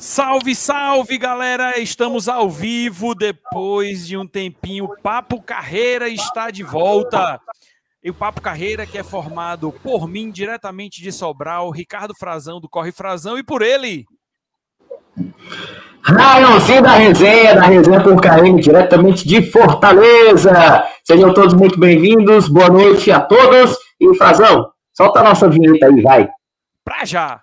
Salve, salve, galera! Estamos ao vivo depois de um tempinho. Papo Carreira está de volta. E o Papo Carreira, que é formado por mim, diretamente de Sobral, Ricardo Frazão, do Corre Frazão, e por ele. Raionzinho da resenha, da resenha por Carreira, diretamente de Fortaleza. Sejam todos muito bem-vindos. Boa noite a todos. E Frazão, solta a nossa vinheta aí, vai. Pra já!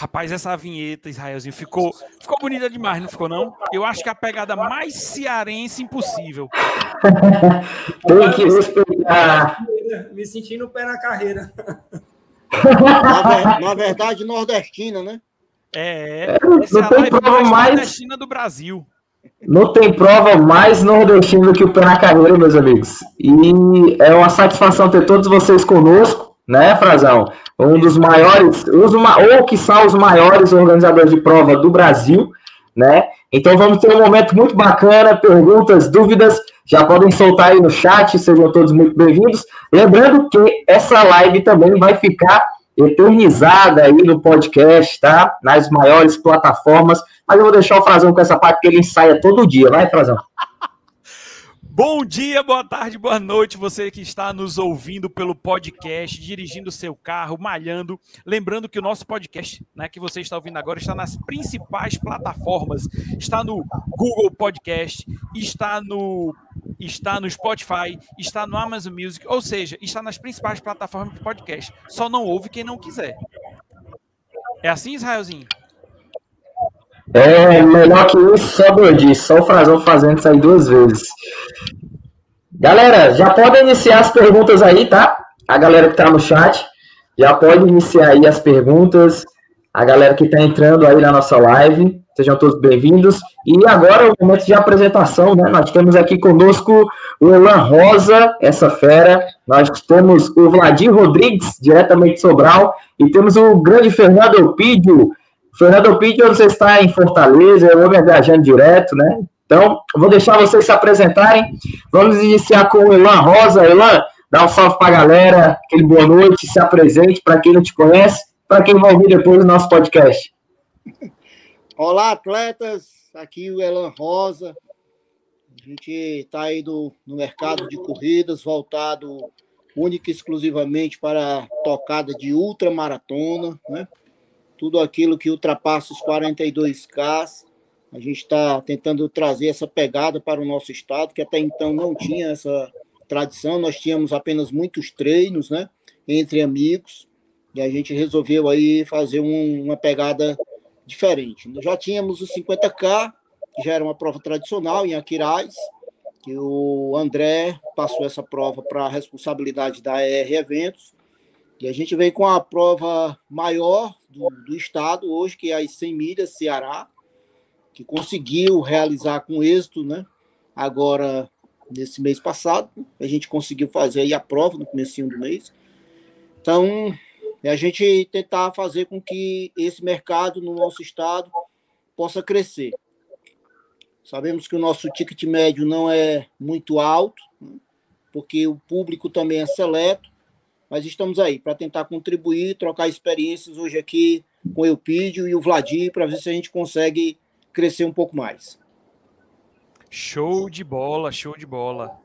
Rapaz, essa vinheta, Israelzinho, ficou, ficou bonita demais, não ficou, não? Eu acho que é a pegada mais cearense impossível. Tem que respeitar. Me sentindo pé na carreira. Na, na, verdade, nordestina, né? É, essa é a live mais, mais nordestina do Brasil. Não tem prova mais nordestina do que o pé na carreira, meus amigos. E é uma satisfação ter todos vocês conosco, né, Frazão? um dos maiores, os, ou que são os maiores organizadores de prova do Brasil, né? Então vamos ter um momento muito bacana, perguntas, dúvidas, já podem soltar aí no chat, sejam todos muito bem-vindos. Lembrando que essa live também vai ficar eternizada aí no podcast, tá? Nas maiores plataformas, mas eu vou deixar o Frazão com essa parte que ele ensaia todo dia, vai, Frazão? Bom dia, boa tarde, boa noite, você que está nos ouvindo pelo podcast, dirigindo seu carro, malhando. Lembrando que o nosso podcast, né, que você está ouvindo agora, está nas principais plataformas. Está no Google Podcast, está no está no Spotify, está no Amazon Music, ou seja, está nas principais plataformas de podcast. Só não ouve quem não quiser. É assim, Israelzinho? É melhor que isso, só doidice, só o Frazão fazendo isso aí duas vezes. Galera, já podem iniciar as perguntas aí, tá? A galera que tá no chat, já pode iniciar aí as perguntas. A galera que tá entrando aí na nossa live, sejam todos bem-vindos. E agora é o momento de apresentação, né? Nós temos aqui conosco o Elan Rosa, essa fera. Nós temos o Vladir Rodrigues, diretamente de Sobral. E temos o grande Fernando Elpidio, Fernando Pinto, você está em Fortaleza, eu vou me viajando direto, né? Então, vou deixar vocês se apresentarem. Vamos iniciar com o Elan Rosa. Elan, dá um salve para a galera, aquele boa noite, se apresente para quem não te conhece, para quem vai ouvir depois do nosso podcast. Olá, atletas. Aqui o Elan Rosa. A gente está aí do, no mercado de corridas, voltado única e exclusivamente para tocada de ultramaratona, né? Tudo aquilo que ultrapassa os 42K. A gente está tentando trazer essa pegada para o nosso estado, que até então não tinha essa tradição. Nós tínhamos apenas muitos treinos, né, entre amigos, e a gente resolveu aí fazer um, uma pegada diferente. Nós já tínhamos os 50K, que já era uma prova tradicional em Aquiraz, que o André passou essa prova para a responsabilidade da ER Eventos, e a gente vem com a prova maior do, do estado hoje, que é as 100 milhas Ceará, que conseguiu realizar com êxito, né? Agora, nesse mês passado, a gente conseguiu fazer aí a prova no começo do mês. Então, é a gente tentar fazer com que esse mercado no nosso estado possa crescer. Sabemos que o nosso ticket médio não é muito alto, né? porque o público também é seleto, mas estamos aí para tentar contribuir, trocar experiências hoje aqui com o Eupídio e o Vladir para ver se a gente consegue crescer um pouco mais. Show de bola, show de bola.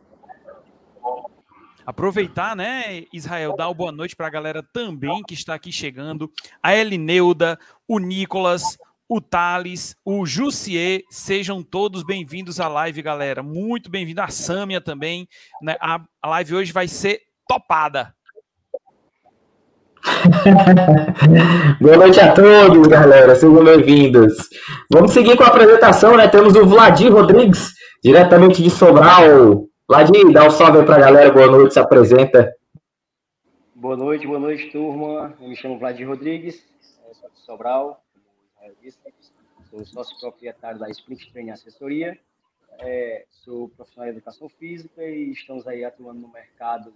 Aproveitar, né, Israel, dar uma boa noite para a galera também que está aqui chegando. A Elineuda, o Nicolas, o Thales, o Jussier, sejam todos bem-vindos à live, galera. Muito bem-vindo. A Sâmia também. Né? A live hoje vai ser topada. Boa noite a todos, galera. Sejam bem-vindos. Vamos seguir com a apresentação, né? Temos o Vladir Rodrigues, diretamente de Sobral. Vladir, dá um salve aí pra galera. Boa noite, se apresenta. Boa noite, boa noite, turma. Eu me chamo Vladir Rodrigues, sou de Sobral, sou sócio proprietário da Sprint Training Assessoria, é, sou profissional de educação física e estamos aí atuando no mercado,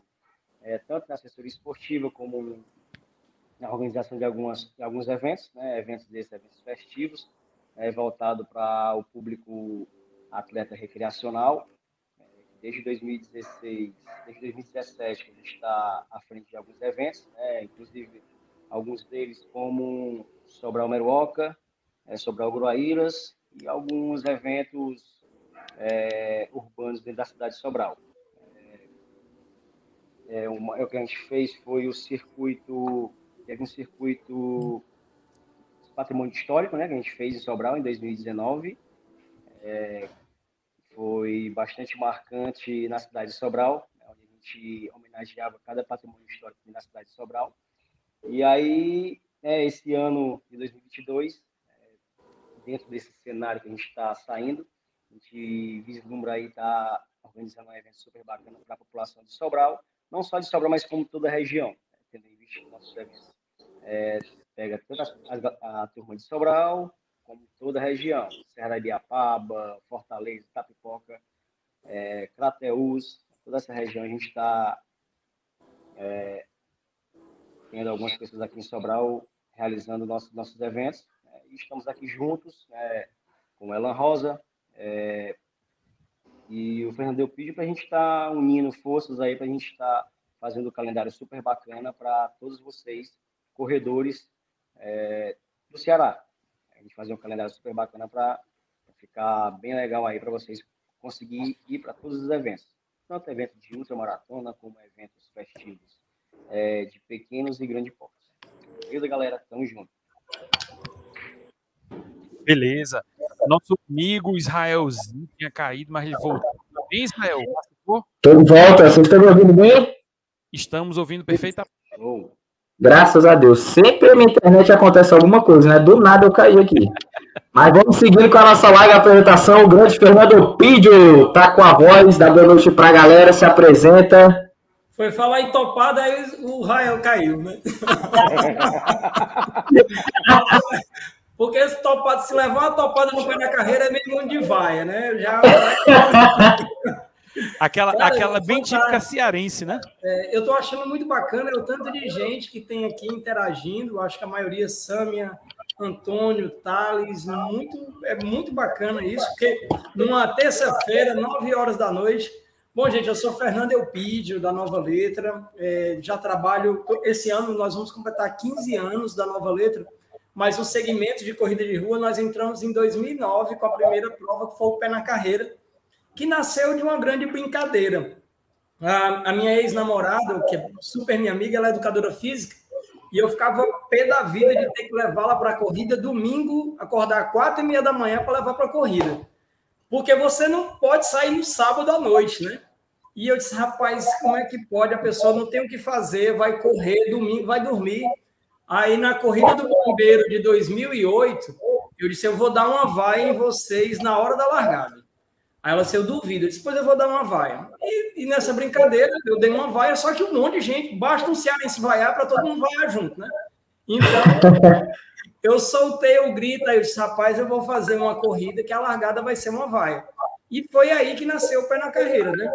é, tanto na assessoria esportiva como na organização de, algumas, alguns eventos, né, eventos desses, eventos festivos, é, voltado para o público atleta recreacional. Desde 2016, desde 2017, a gente está à frente de alguns eventos, né, inclusive alguns deles como Sobral Meruoca, é, Sobral Groaíras e alguns eventos é, urbanos dentro da cidade de Sobral. É, é, uma, é, o que a gente fez foi o circuito, teve um circuito patrimônio histórico, né, que a gente fez em Sobral em 2019. É, foi bastante marcante na cidade de Sobral, né, onde a gente homenageava cada patrimônio histórico na cidade de Sobral. E aí, é, esse ano de 2022, é, dentro desse cenário que a gente está saindo, a gente vislumbra aí tá organizando um evento super bacana para a população de Sobral, não só de Sobral, mas como toda a região, né? tendo em vista nossos eventos. É, pega toda a, a, a, turma de Sobral, como toda a região, Serra de Ibiapaba, Fortaleza, Tapipoca, é, Crateús, toda essa região a gente está é, tendo algumas pessoas aqui em Sobral realizando nossos, nossos eventos. Né? E estamos aqui juntos né, com Elan Rosa é, e o Fernando pediu para a gente estar tá unindo forças aí, para a gente estar tá fazendo um calendário super bacana para todos vocês, corredores é, do Ceará. A gente fazer um calendário super bacana para ficar bem legal aí para vocês conseguir ir para todos os eventos. Tanto eventos de ultramaratona como eventos festivos é, de pequenos e grandes portos. Beleza, galera? Tamo junto. Beleza. Nosso amigo Israelzinho tinha caído, mas ele voltou. Bem, Israel? Estou de volta. Vocês estão me ouvindo bem? Estamos ouvindo perfeitamente. Graças a Deus. Sempre na internet acontece alguma coisa, né? Do nada eu caí aqui. Mas vamos seguindo com a nossa live apresentação. O grande Fernando Pidio tá com a voz. Dá boa noite pra galera. Se apresenta. Foi falar em topada, aí o Rael caiu, né? Porque esse topado, se levar uma topada no pé da carreira, é meio mundo de vaia, né? Já... aquela Cara, aquela bem típica cearense, né? É, eu tô achando muito bacana o tanto de gente que tem aqui interagindo. Acho que a maioria Sâmia, Antônio, Thales, muito, é muito bacana isso, porque numa terça-feira, nove horas da noite, Bom, gente, eu sou Fernando Elpidio, da Nova Letra. É, já trabalho. Esse ano nós vamos completar 15 anos da Nova Letra, mas o segmento de corrida de rua nós entramos em 2009 com a primeira prova, que foi o Pé na Carreira, que nasceu de uma grande brincadeira. A, a minha ex-namorada, que é super minha amiga, ela é educadora física, e eu ficava pé da vida de ter que levá-la para a corrida domingo, acordar quatro e meia da manhã para levar para a corrida. Porque você não pode sair no sábado à noite, né? E eu disse, rapaz, como é que pode? A pessoa não tem o que fazer, vai correr, domingo vai dormir. Aí na corrida do bombeiro de 2008, eu disse, eu vou dar uma vaia em vocês na hora da largada. Aí ela disse, eu duvido. Eu disse, pois eu vou dar uma vaia. E, e, nessa brincadeira, eu dei uma vaia, só que um monte de gente, basta um cearense vaiar para todo mundo vaiar junto, né? Então, eu soltei o grito, aí eu disse, rapaz, eu vou fazer uma corrida que a largada vai ser uma vaia. E foi aí que nasceu o pé na carreira, né?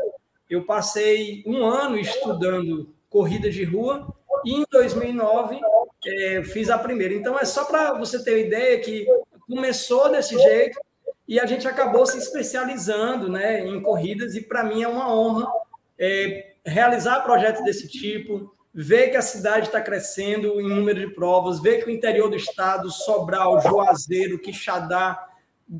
eu passei um ano estudando corridas de rua e em 2009 é, fiz a primeira. Então é só para você ter ideia que começou desse jeito e a gente acabou se especializando né, em corridas e para mim é uma honra é, realizar projetos desse tipo, ver que a cidade está crescendo em número de provas, ver que o interior do estado, Sobral, Juazeiro, Quixadá,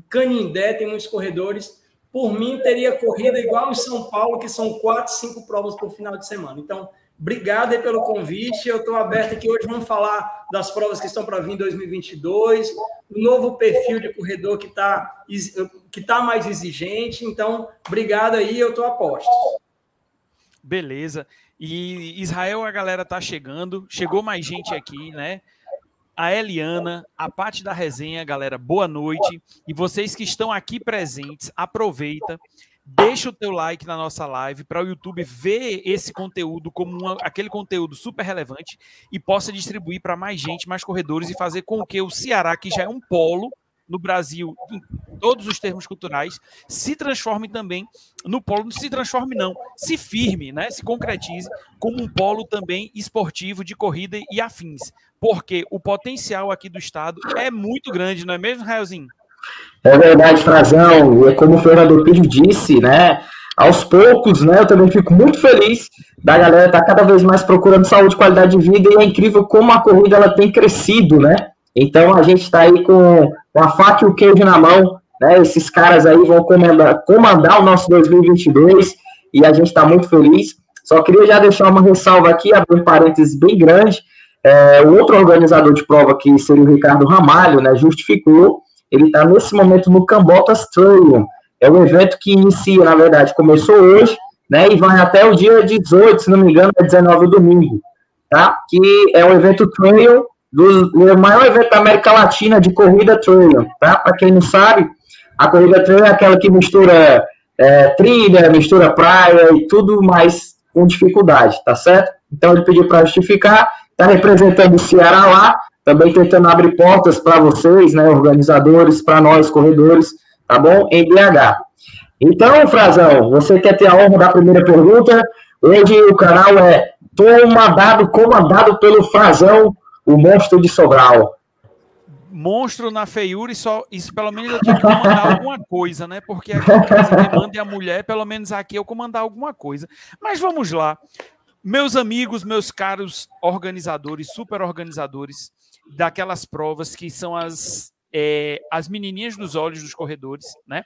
Canindé tem muitos corredores por mim, teria corrida igual em São Paulo, que são quatro, cinco provas por final de semana. Então, obrigado aí pelo convite. Eu estou aberto aqui hoje. Vamos falar das provas que estão para vir em 2022, o novo perfil de corredor que está que tá mais exigente. Então, obrigado aí. Eu estou a posto. Beleza. E Israel, a galera tá chegando. Chegou mais gente aqui, né? a Eliana, a parte da resenha, galera, boa noite. E vocês que estão aqui presentes, aproveita, deixa o teu like na nossa live para o YouTube ver esse conteúdo como uma, aquele conteúdo super relevante e possa distribuir para mais gente, mais corredores e fazer com que o Ceará, que já é um polo no Brasil, em todos os termos culturais, se transforme também no polo, não se transforme não, se firme, né, se concretize como um polo também esportivo de corrida e afins, porque o potencial aqui do estado é muito grande, não é mesmo, Raelzinho? É verdade, Frazão, e é como o Fernando Pires disse, né, aos poucos, né, eu também fico muito feliz da galera estar tá cada vez mais procurando saúde, qualidade de vida, e é incrível como a corrida ela tem crescido, né, então a gente está aí com, com a faca e o queijo na mão, né, esses caras aí vão comandar, comandar o nosso 2022, e a gente está muito feliz, só queria já deixar uma ressalva aqui, abrir um parênteses bem grande, é, o outro organizador de prova, que seria o Ricardo Ramalho, né, justificou, ele está nesse momento no Cambotas Trail, é um evento que inicia, na verdade, começou hoje, né, e vai até o dia 18, se não me engano, é 19 domingo, tá? Que é um evento trail, do, o maior evento da América Latina de corrida trail, tá? Para quem não sabe, a corrida trail é aquela que mistura é, trilha, mistura praia e tudo mais com dificuldade, tá certo? Então ele pediu para justificar, está representando o Ceará lá, também tentando abrir portas para vocês, né, organizadores, para nós, corredores, tá bom? Em BH. Então, Frazão, você quer ter a honra da primeira pergunta? Hoje o canal é Tomandado, comandado pelo Frazão, o monstro de Sobral. Monstro na feiura e só isso pelo menos eu tinha que comandar alguma coisa, né? Porque aqui em casa quem manda é a mulher, pelo menos aqui eu comandar alguma coisa. Mas vamos lá. Meus amigos, meus caros organizadores, super organizadores daquelas provas que são as é, as menininhas dos olhos dos corredores, né?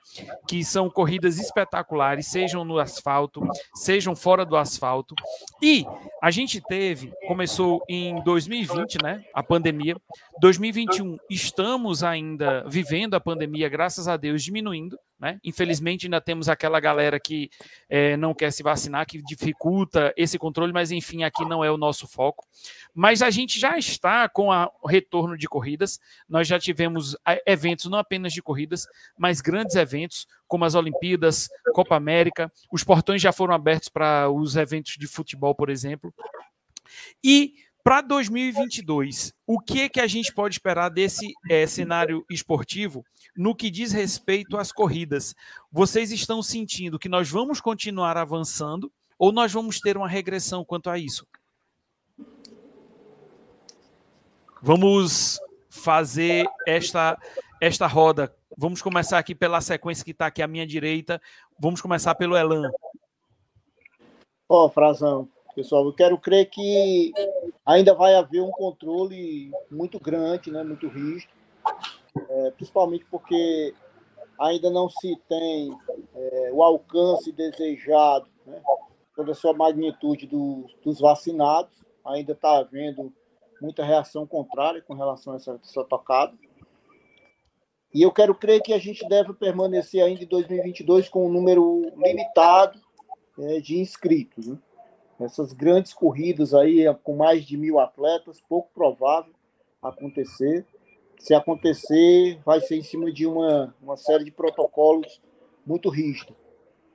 Que são corridas espetaculares, sejam no asfalto, sejam fora do asfalto. E a gente teve, começou em 2020, né? A pandemia. 2021, estamos ainda vivendo a pandemia, graças a Deus, diminuindo. Né? Infelizmente, ainda temos aquela galera que é, não quer se vacinar, que dificulta esse controle, mas enfim, aqui não é o nosso foco. Mas a gente já está com o retorno de corridas, nós já tivemos eventos não apenas de corridas, mas grandes eventos, como as Olimpíadas, Copa América, os portões já foram abertos para os eventos de futebol, por exemplo. E para 2022, o que é que a gente pode esperar desse é, cenário esportivo no que diz respeito às corridas? Vocês estão sentindo que nós vamos continuar avançando ou nós vamos ter uma regressão quanto a isso? Vamos fazer esta esta roda. Vamos começar aqui pela sequência que está aqui à minha direita. Vamos começar pelo Elan. Ó, oh, Frazão, pessoal, eu quero crer que ainda vai haver um controle muito grande, né, muito rígido, é, principalmente porque ainda não se tem é, o alcance desejado, né, toda a sua magnitude do, dos vacinados, ainda está havendo muita reação contrária com relação a essa, essa tocada. E eu quero crer que a gente deve permanecer ainda em 2022 com um número limitado é, de inscritos. Né? Essas grandes corridas aí, com mais de mil atletas, pouco provável acontecer. Se acontecer, vai ser em cima de uma, uma série de protocolos muito rígidos.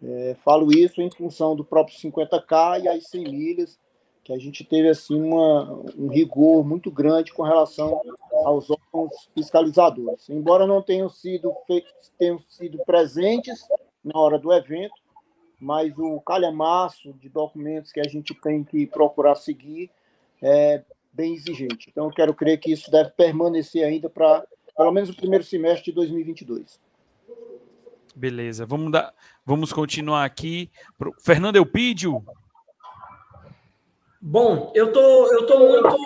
É, falo isso em função do próprio 50K e as 100 milhas, que a gente teve assim uma, um rigor muito grande com relação aos órgãos fiscalizadores. Embora não tenham sido tenham sido presentes na hora do evento, mas o calhamaço de documentos que a gente tem que procurar seguir é bem exigente. Então, eu quero crer que isso deve permanecer ainda para pelo menos o primeiro semestre de 2022. Beleza, vamos dar, vamos continuar aqui. Fernando Elpidio. Bom, eu tô, eu tô muito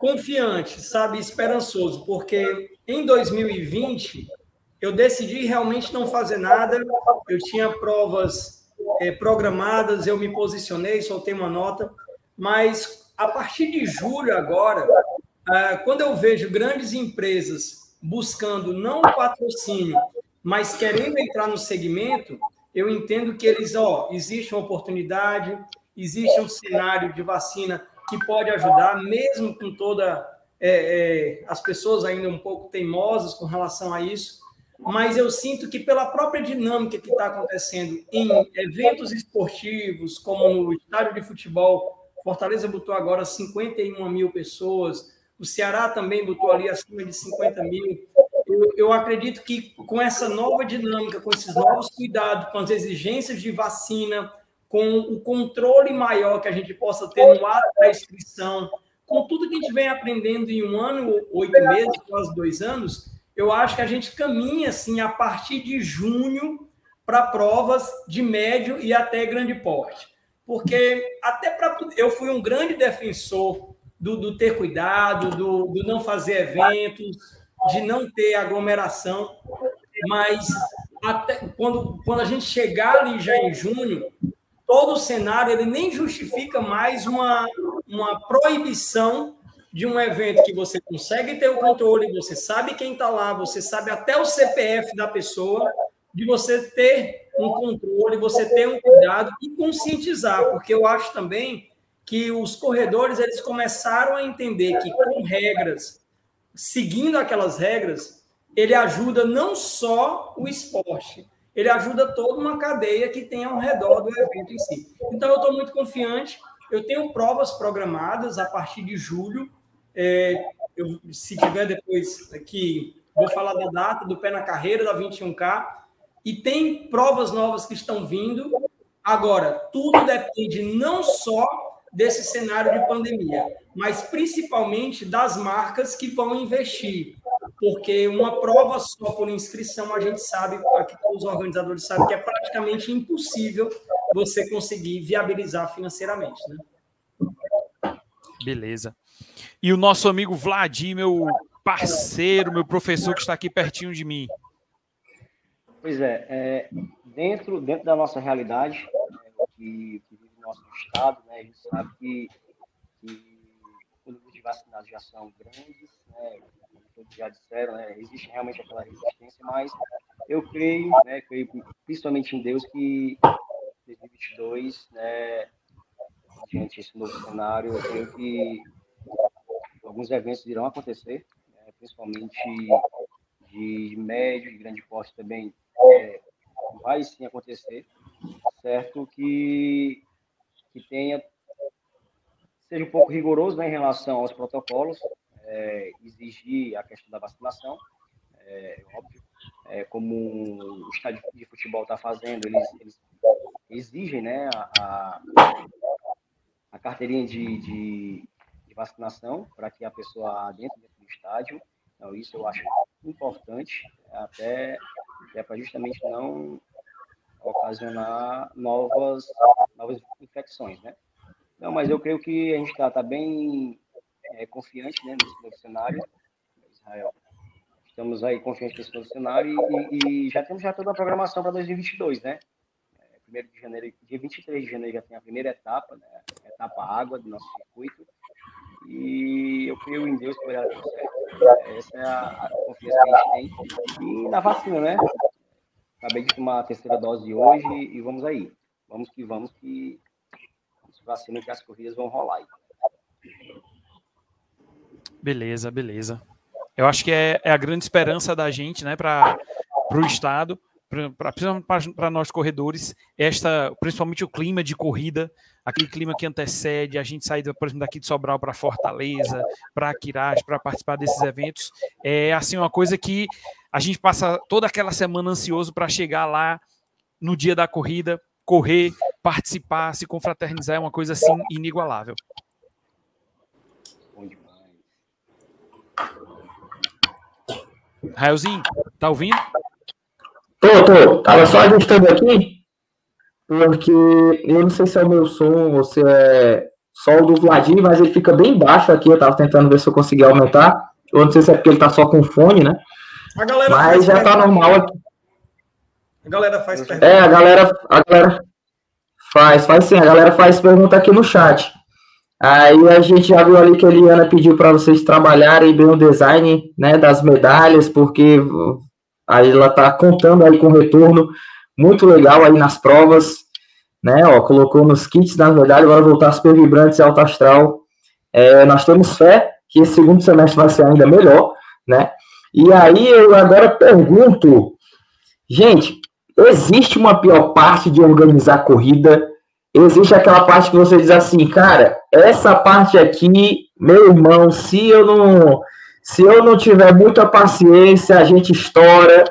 confiante, sabe, esperançoso, porque em 2020 eu decidi realmente não fazer nada. Eu tinha provas é, programadas, eu me posicionei, soltei uma nota, mas a partir de julho agora, ah, quando eu vejo grandes empresas buscando não o patrocínio, mas querendo entrar no segmento, eu entendo que eles, ó, existe uma oportunidade, existe um cenário de vacina que pode ajudar, mesmo com toda é, é, as pessoas ainda um pouco teimosas com relação a isso, mas eu sinto que pela própria dinâmica que está acontecendo em eventos esportivos, como no estádio de futebol, Fortaleza botou agora 51 mil pessoas, o Ceará também botou ali acima de 50 mil. eu, eu, acredito que com essa nova dinâmica, com esses novos cuidados, com as exigências de vacina, com o controle maior que a gente possa ter no ato da inscrição, com tudo que a gente vem aprendendo em um ano, oito meses, quase dois anos, eu acho que a gente caminha assim a partir de junho para provas de médio e até grande porte. Porque até para eu fui um grande defensor do, do ter cuidado, do, do não fazer eventos, de não ter aglomeração, mas até quando, quando a gente chegar ali já em junho, todo o cenário ele nem justifica mais uma, uma proibição de um evento que você consegue ter o controle, você sabe quem está lá, você sabe até o CPF da pessoa, de você ter um controle, você ter um cuidado e conscientizar, porque eu acho também que os corredores eles começaram a entender que com regras, seguindo aquelas regras, ele ajuda não só o esporte, ele ajuda toda uma cadeia que tem ao redor do evento em si. Então eu estou muito confiante. Eu tenho provas programadas a partir de julho. É, eu, se tiver depois aqui, vou falar da data do pé na carreira da 21K. E tem provas novas que estão vindo. Agora, tudo depende não só desse cenário de pandemia, mas principalmente das marcas que vão investir. Porque uma prova só por inscrição, a gente sabe, aqui os organizadores sabem que é praticamente impossível você conseguir viabilizar financeiramente. Né? Beleza. E o nosso amigo Vladir, meu parceiro, meu professor que está aqui pertinho de mim. Pois é, é dentro, dentro da nossa realidade, é, que nosso estado, né, a gente sabe que, que os números de vacinados já são grandes, né, todos já disseram, né, existe realmente aquela resistência, mas eu creio, né, creio principalmente em Deus que 2022, né, diante desse novo cenário, eu creio que alguns eventos irão acontecer, né, principalmente de médio e grande porte também é, vai sim acontecer, certo? Que que tenha seja um pouco rigoroso né, em relação aos protocolos, é, exigir a questão da vacinação, é, óbvio, é, como o estádio de futebol está fazendo, eles, eles, exigem né, a, a carteirinha de, de, de vacinação para que a pessoa dentro, dentro do estádio. Então, isso eu acho importante, até, até para justamente não ocasionar novas, novas infecções, né? Não, mas eu creio que a gente está tá bem é, confiante né, nesse cenário, Israel. Estamos aí confiantes nesse cenário e, e já temos já toda a programação para 2022, né? É, primeiro de janeiro, dia 23 de janeiro já tem a primeira etapa, né? A etapa água do nosso circuito. E eu creio em Deus que vai dar tudo certo. Essa é a, a confiança que a gente tem. E na vacina, né? Acabei de tomar a terceira dose hoje e vamos aí. Vamos que vamos que vacina que as corridas vão rolar. Aí. Beleza, beleza. Eu acho que é, é a grande esperança da gente, né, para o Estado, para nós corredores, esta, principalmente o clima de corrida, aquele clima que antecede a gente sair, por exemplo, daqui de Sobral para Fortaleza, para Aquirás, para participar desses eventos, é assim uma coisa que a gente passa toda aquela semana ansioso para chegar lá no dia da corrida, correr, participar, se confraternizar, é uma coisa assim inigualável. Bom demais. Raelzinho, tá ouvindo? Tô, tô. Tava só ajustando aqui, porque eu não sei se é o meu som ou se é só o do Vladimir, mas ele fica bem baixo aqui. Eu tava tentando ver se eu conseguia aumentar. Eu não sei se é porque ele tá só com fone, né? A galera Mas já tá normal aqui. A galera faz pergunta. É, a galera, a galera faz, faz sim. A galera faz pergunta aqui no chat. Aí a gente já viu ali que a Eliana pediu para vocês trabalharem bem o design né, das medalhas, porque aí ela tá contando aí com retorno muito legal aí nas provas, né? Ó, colocou nos kits das medalhas, agora voltar super vibrantes e alto astral. É, nós temos fé que esse segundo semestre vai ser ainda melhor, né? E aí eu agora pergunto, gente, existe uma pior parte de organizar corrida? Existe aquela parte que você diz assim, cara, essa parte aqui, meu irmão, se eu não Se eu não tiver muita paciência, a gente estoura.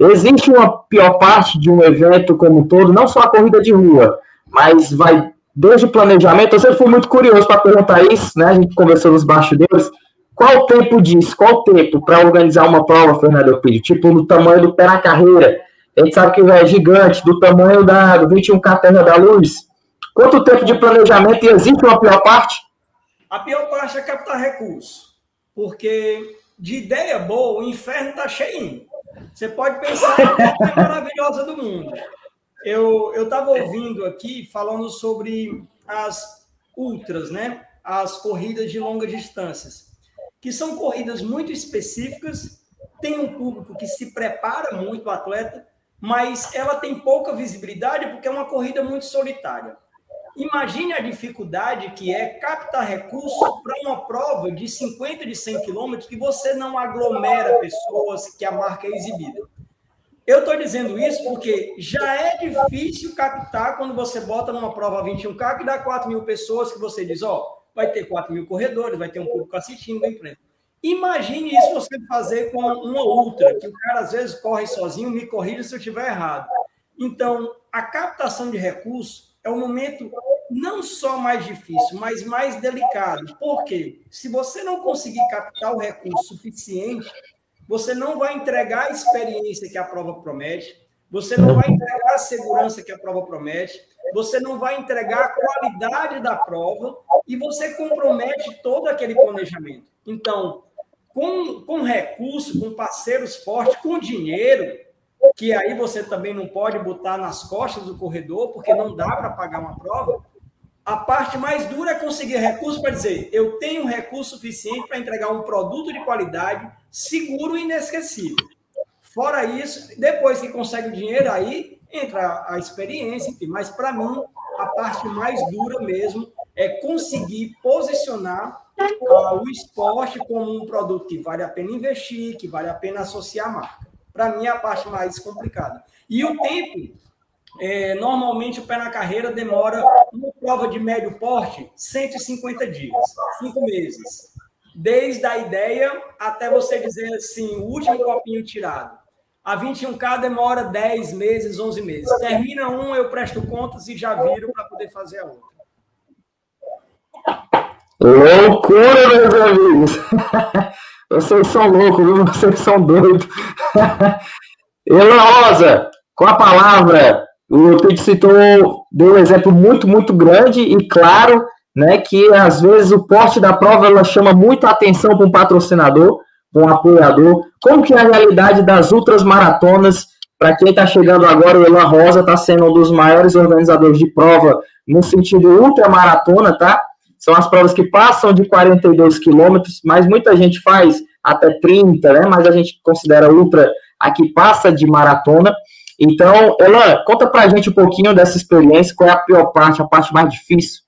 Existe uma pior parte de um evento como um todo, não só a corrida de rua, mas vai desde o planejamento. Eu sempre fui muito curioso para perguntar isso, né? A gente conversou nos bastidores. Qual o tempo disso? Qual o tempo para organizar uma prova, Fernando Euclides? Tipo, no tamanho do pé na carreira. A gente sabe que é gigante, do tamanho da, do 21K Terra da Luz. Quanto tempo de planejamento e existe uma pior parte? A pior parte é captar recurso. Porque de ideia boa, o inferno está cheio. Você pode pensar que é maravilhosa do mundo. Eu estava ouvindo aqui falando sobre as ultras, né? As corridas de longas distâncias, que são corridas muito específicas, tem um público que se prepara muito o atleta, mas ela tem pouca visibilidade porque é uma corrida muito solitária. Imagine a dificuldade que é captar recursos para uma prova de 50, de 100 quilômetros que você não aglomera pessoas, que a marca é exibida. Eu estou dizendo isso porque já é difícil captar quando você bota numa prova 21K que dá 4 mil pessoas, que você diz, ó, vai ter 4 mil corredores, vai ter um público assistindo, bem frente. Imagine isso você fazer com uma ultra, que o cara às vezes corre sozinho, me corrija se eu estiver errado. Então, a captação de recursos é um momento não só mais difícil, mas mais delicado. Por quê? Se você não conseguir captar o recurso suficiente, você não vai entregar a experiência que a prova promete, você não vai entregar a segurança que a prova promete, você não vai entregar a qualidade da prova e você compromete todo aquele planejamento. Então, com, com recurso, com parceiros fortes, com dinheiro, que aí você também não pode botar nas costas do corredor, porque não dá para pagar uma prova. A parte mais dura é conseguir recurso para dizer, eu tenho recurso suficiente para entregar um produto de qualidade, seguro e inesquecível. Fora isso, depois que consegue o dinheiro, aí entra a experiência, enfim. Mas para mim, a parte mais dura mesmo é conseguir posicionar uh, o esporte como um produto que vale a pena investir, que vale a pena associar a marca para mim, é a parte mais complicada. E o tempo, é, normalmente o pé na carreira demora, uma prova de médio porte, 150 dias, cinco meses. Desde a ideia até você dizer assim, o último copinho tirado. A 21K demora 10 meses, 11 meses. Termina um, eu presto contas e já viro para poder fazer a outra. Loucura, meus amigos! Vocês são loucos, viu? Vocês são doidos. Elan Rosa, com a palavra, o Pedro citou, deu um exemplo muito, muito grande e claro, né, que às vezes o porte da prova ela chama muito a atenção para um patrocinador, para um apoiador. Como que é a realidade das ultras maratonas? Para quem está chegando agora, o Elan Rosa está sendo um dos maiores organizadores de prova no sentido ultramaratona, tá? São as provas que passam de 42 quilômetros, mas muita gente faz até 30, né? Mas a gente considera ultra a que passa de maratona. Então, Elan, conta pra gente um pouquinho dessa experiência, qual é a pior parte, a parte mais difícil?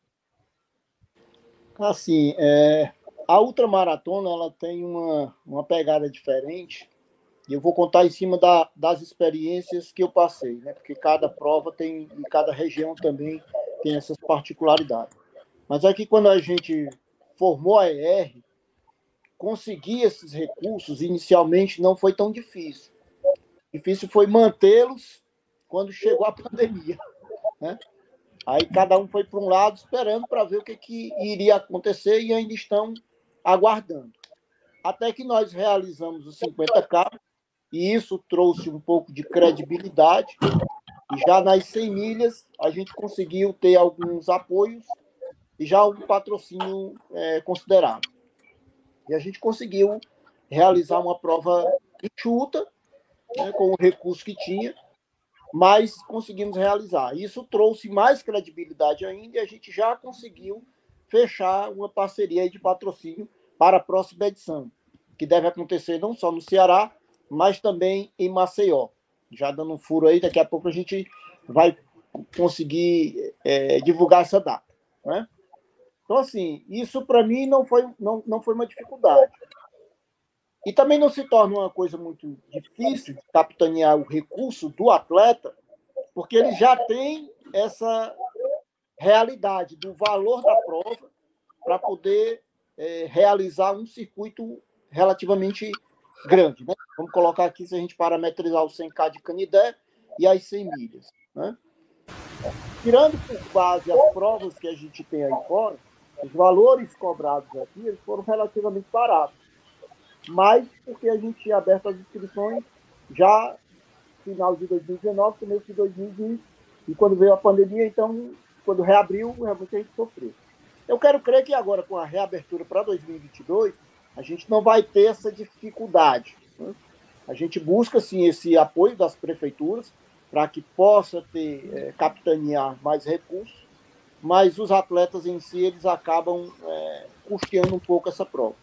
Assim, é, a ultramaratona ela tem uma, uma pegada diferente, e eu vou contar em cima da, das experiências que eu passei, né? Porque cada prova tem, e cada região também tem essas particularidades. Mas aqui, quando a gente formou a ER, conseguir esses recursos inicialmente não foi tão difícil. Difícil foi mantê-los quando chegou a pandemia. Né? Aí cada um foi para um lado esperando para ver o que, que iria acontecer e ainda estão aguardando. Até que nós realizamos os 50K e isso trouxe um pouco de credibilidade. E já nas 100 milhas a gente conseguiu ter alguns apoios e já um patrocínio é, considerável. E a gente conseguiu realizar uma prova enxuta, né, com o recurso que tinha, mas conseguimos realizar. Isso trouxe mais credibilidade ainda e a gente já conseguiu fechar uma parceria de patrocínio para a próxima edição, que deve acontecer não só no Ceará, mas também em Maceió. Já dando um furo aí, daqui a pouco a gente vai conseguir é, divulgar essa data. Né? Então, assim, isso para mim não foi, não, não foi uma dificuldade. E também não se torna uma coisa muito difícil de capitanear o recurso do atleta, porque ele já tem essa realidade do valor da prova para poder é, realizar um circuito relativamente grande. Né? Vamos colocar aqui, se a gente parametrizar o 100K de Canidé e as 100 milhas. Né? Tirando por base as provas que a gente tem aí fora, os valores cobrados aqui eles foram relativamente baratos. Mas porque a gente tinha aberto as inscrições já final de 2019, começo de 2020, e quando veio a pandemia, então, quando reabriu, realmente a gente sofreu. Eu quero crer que agora, com a reabertura para 2022, a gente não vai ter essa dificuldade. Né? A gente busca, sim, esse apoio das prefeituras para que possa ter, é, capitanear mais recursos, mas os atletas em si, eles acabam é, custeando um pouco essa prova.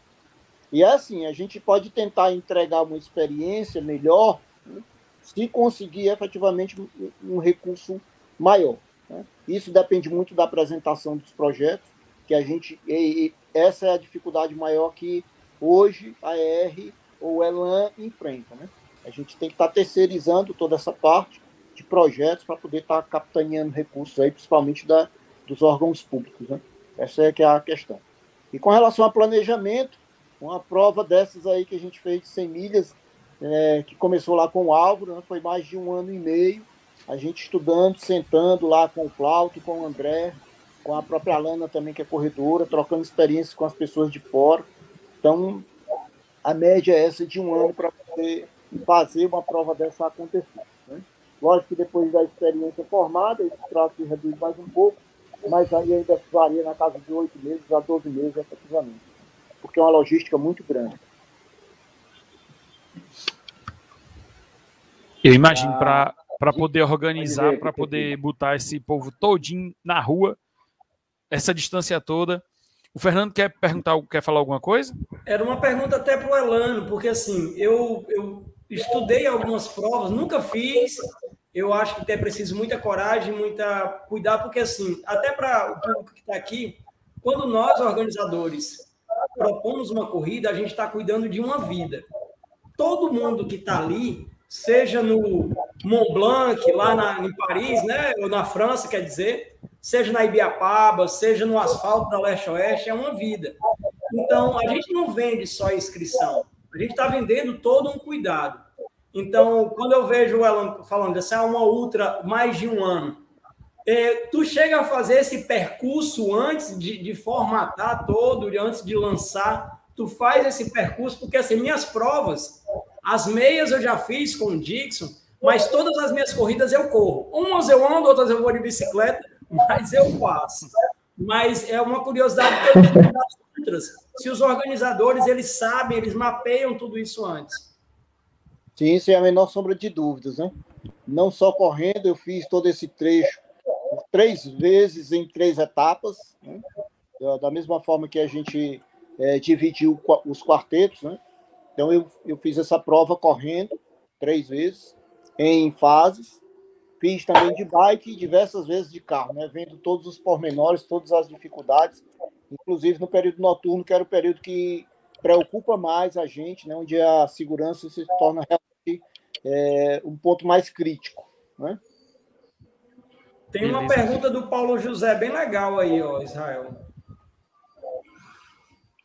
E é assim, a gente pode tentar entregar uma experiência melhor né, se conseguir efetivamente um, recurso maior. Né? Isso depende muito da apresentação dos projetos, que a gente e, e essa é a dificuldade maior que hoje a ER ou Elan enfrenta, né? A gente tem que estar tá terceirizando toda essa parte de projetos para poder estar tá capitaneando recursos aí, principalmente da, dos órgãos públicos, né? Essa é que é a questão. E com relação a planejamento, uma prova dessas aí que a gente fez de 100 milhas, é, que começou lá com o Álvaro, né? foi mais de um ano e meio, a gente estudando, sentando lá com o Flauto, com o André, com a própria Lana também, que é corredora, trocando experiências com as pessoas de fora. Então, a média é essa de um ano para você fazer uma prova dessa acontecer. Né? Lógico que depois da experiência formada, esse prazo se reduz mais um pouco, mas aí ainda varia na casa de oito meses a 12 meses, efetivamente, porque é uma logística muito grande. Eu imagino, ah, para poder organizar, para poder botar esse povo todinho na rua, essa distância toda. O Fernando quer perguntar, quer falar alguma coisa? Era uma pergunta até para o Elano, porque assim, eu, eu estudei algumas provas, nunca fiz. Eu acho que é preciso muita coragem, muita cuidado, porque assim, até para o público que está aqui, quando nós organizadores propomos uma corrida, a gente está cuidando de uma vida. Todo mundo que está ali, seja no Mont Blanc, lá na, em Paris, né, ou na França, quer dizer, seja na Ibiapaba, seja no asfalto da leste-oeste, é uma vida. Então, a gente não vende só inscrição, a gente está vendendo todo um cuidado. Então, quando eu vejo ela falando dessa é uma ultra mais de um ano, é, tu chega a fazer esse percurso antes de, de formatar todo, antes de lançar, tu faz esse percurso, porque assim, minhas provas, as meias eu já fiz com o Dixon, mas todas as minhas corridas eu corro. Umas eu ando, outras eu vou de bicicleta, mas eu faço. Mas é uma curiosidade que eu tenho das outras. Se os organizadores, eles sabem, eles mapeiam tudo isso antes. Sim, sem a menor sombra de dúvidas, né? Não só correndo, eu fiz todo esse trecho três vezes em três etapas, né? da mesma forma que a gente é, dividiu os quartetos, né? Então eu, eu fiz essa prova correndo três vezes em fases Fiz também de bike e diversas vezes de carro, né? Vendo todos os pormenores, todas as dificuldades, inclusive no período noturno, que era o período que preocupa mais a gente, né? Onde a segurança se torna é, um ponto mais crítico, né? Tem uma pergunta do Paulo José bem legal aí, ó, Israel.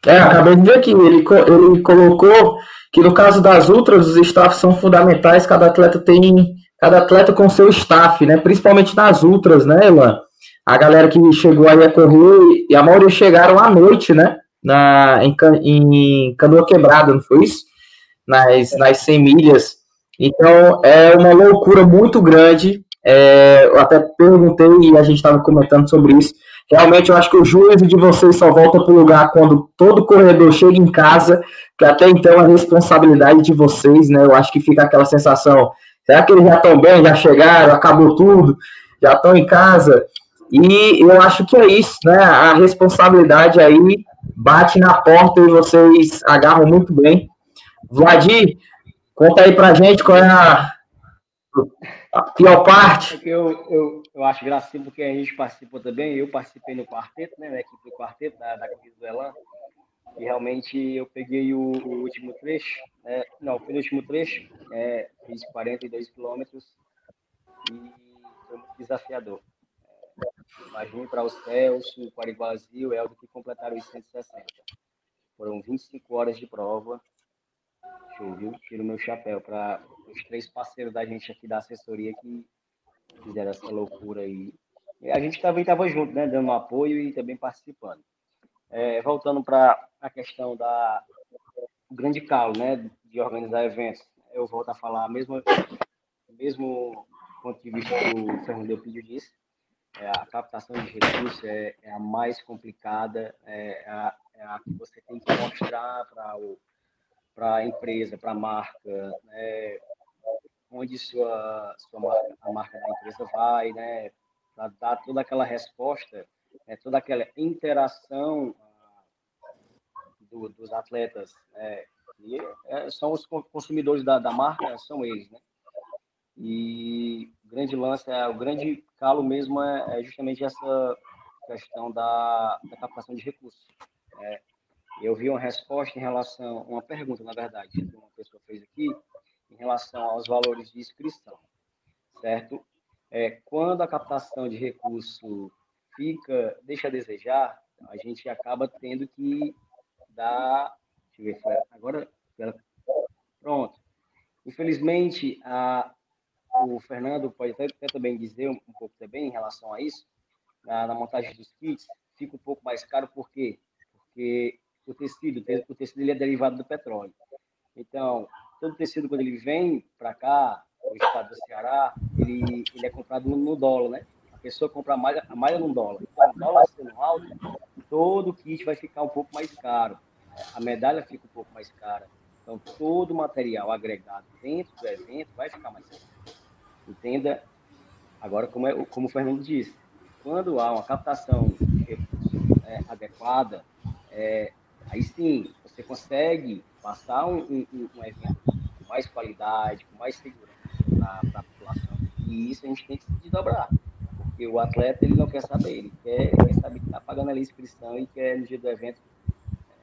É, acabei de ver aqui, ele, ele colocou que no caso das ultras, os staffs são fundamentais, cada atleta tem cada atleta com seu staff, né? Principalmente nas ultras, né, Elan? A galera que chegou aí a correr, e a maioria chegaram à noite, né? Na, em, em canoa quebrada, não foi isso? Nas, nas 100 milhas. Então, é uma loucura muito grande. É, eu até perguntei e a gente estava comentando sobre isso. Realmente, eu acho que o juízo de vocês só volta para o lugar quando todo corredor chega em casa, que até então é responsabilidade de vocês, né? Eu acho que fica aquela sensação Será que eles já estão bem, já chegaram, acabou tudo, já estão em casa? E eu acho que é isso, né? A responsabilidade aí bate na porta e vocês agarram muito bem. Vladir, conta aí pra gente qual é a, a pior parte. Eu, eu, eu acho gracinha porque a gente participou também, eu participei no quarteto, né? Na equipe do quarteto da, da Cris do Elan. E realmente eu peguei o, o último trecho, é, não, foi no último trecho, é, fiz 42 quilômetros e foi muito desafiador. Imagine para os Celso, o e o Eldo que completaram os 160. Foram 25 horas de prova show, viu? Tiro meu chapéu para os três parceiros da gente aqui da assessoria que fizeram essa loucura aí. E a gente também estava junto, né? Dando apoio e também participando. É, voltando para a questão da o grande calo, né? De organizar eventos. Eu volto a falar mesmo mesmo ponto de vista que o Fernando Eupídio disse, é, a captação de recursos é, é a mais complicada, é, é a, é a, que você tem que mostrar para a empresa, para a marca, né, onde sua, sua marca, a marca da empresa vai, né, para dar toda aquela resposta, né, toda aquela interação ah, do, dos atletas, né, e é, são os consumidores da, da marca, são eles, né? E o grande lance, é, o grande calo mesmo é, é justamente essa questão da, da captação de recursos. É, eu vi uma resposta em relação, uma pergunta, na verdade, que uma pessoa fez aqui, em relação aos valores de inscrição, certo? É, quando a captação de recurso fica, deixa a desejar, a gente acaba tendo que dar, deixa eu ver, agora, pronto. Infelizmente, a, o Fernando pode até, até também dizer um, um, pouco também em relação a isso, na, na, montagem dos kits, fica um pouco mais caro, por quê? Porque o tecido, o tecido ele é derivado do petróleo. Então, todo tecido, quando ele vem para cá, o estado do Ceará, ele, ele é comprado no, no, dólar, né? A pessoa compra a malha, a malha no dólar. Então, o dólar sendo alto, todo o kit vai ficar um pouco mais caro. A medalha fica um pouco mais cara. Então, todo o material agregado dentro do evento vai ficar mais caro. Entenda agora como, é, como o Fernando disse. Quando há uma captação de recursos é, adequada, é, aí sim você consegue passar um, um, um, evento com mais qualidade, com mais segurança para a população. E isso a gente tem que se desdobrar. Porque o atleta ele não quer saber, ele quer, quer saber que está pagando ali a inscrição e quer no dia do evento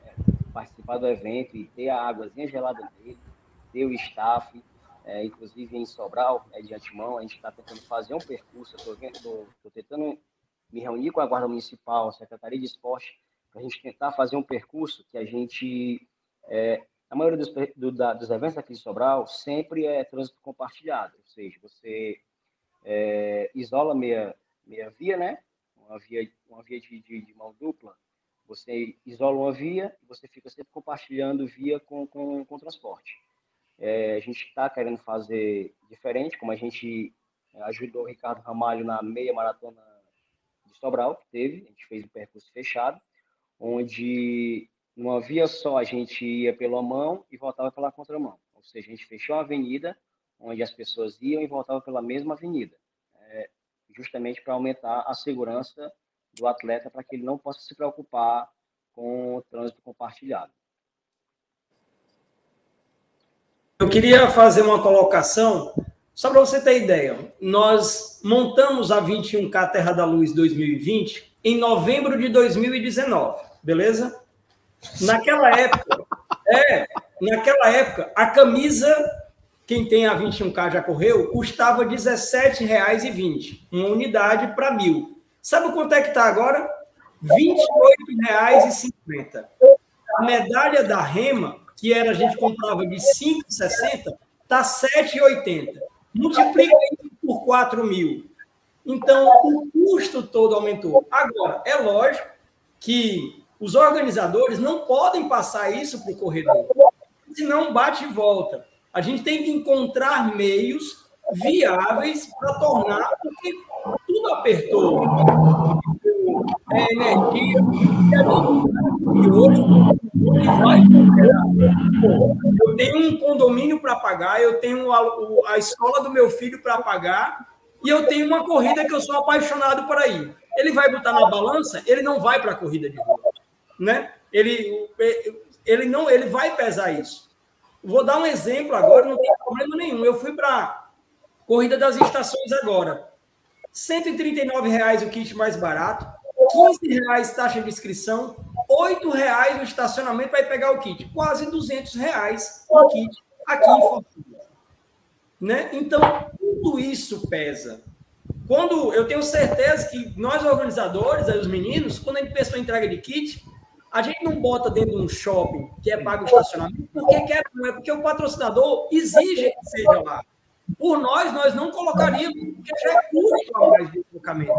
é, participar do evento e ter a águazinha gelada dele, ter o staff, é, inclusive em Sobral, é, de antemão, a gente está tentando fazer um percurso, estou tentando me reunir com a Guarda Municipal, Secretaria de Esporte, para a gente tentar fazer um percurso que a gente, é, a maioria dos, do, da, dos eventos aqui de Sobral sempre é trânsito compartilhado, ou seja, você é, isola meia, meia via, né? Uma via, uma via de, de, de mão dupla, você isola uma via e você fica sempre compartilhando via com, com, com transporte. É, a gente está querendo fazer diferente, como a gente ajudou o Ricardo Ramalho na meia maratona de Sobral, que teve, a gente fez o percurso fechado, onde numa via só a gente ia pela mão e voltava pela contramão. Ou seja, a gente fechou a avenida, onde as pessoas iam e voltavam pela mesma avenida, é, justamente para aumentar a segurança do atleta, para que ele não possa se preocupar com o trânsito compartilhado. Eu queria fazer uma colocação, só para você ter ideia. Nós montamos a 21K Terra da Luz 2020 em novembro de 2019, beleza? Naquela época, é, naquela época, a camisa, quem tem a 21K já correu, custava R$17,20, uma unidade para mil. Sabe quanto é que está agora? R$ 28,50. A medalha da Rema que era a gente comprava de 5,60, está 7,80. Multiplica isso por 4 mil. Então, o custo todo aumentou. Agora, é lógico que os organizadores não podem passar isso para o corredor, senão bate e volta. A gente tem que encontrar meios viáveis para tornar, porque tudo apertou. É energia, e hoje ele vai Eu tenho um condomínio para pagar, eu tenho a, a escola do meu filho para pagar, e eu tenho uma corrida que eu sou apaixonado por ir. Ele vai botar na balança, ele não vai para a corrida de rua, né? Ele, ele não, ele vai pesar isso. Vou dar um exemplo agora, não tem problema nenhum. Eu fui para corrida das estações agora. 139 reais o kit mais barato, 15 reais taxa de inscrição, R$ reais no estacionamento para ir pegar o kit. Quase R$ reais o kit aqui em Fortaleza. Né? Então, tudo isso pesa. Quando eu tenho certeza que nós organizadores, os meninos, quando a pessoa entrega de kit, A gente não bota dentro de um shopping que é pago estacionamento porque quer, não é porque o patrocinador exige que seja lá. Por nós, nós não colocaríamos, porque já é custo a mais de deslocamento.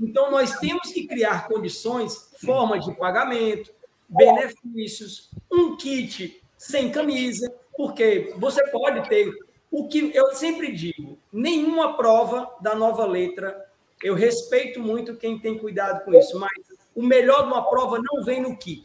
Então, nós temos que criar condições, formas de pagamento, benefícios, um kit sem camisa, porque você pode ter o que eu sempre digo, nenhuma prova da nova letra, eu respeito muito quem tem cuidado com isso, mas o melhor de uma prova não vem no kit.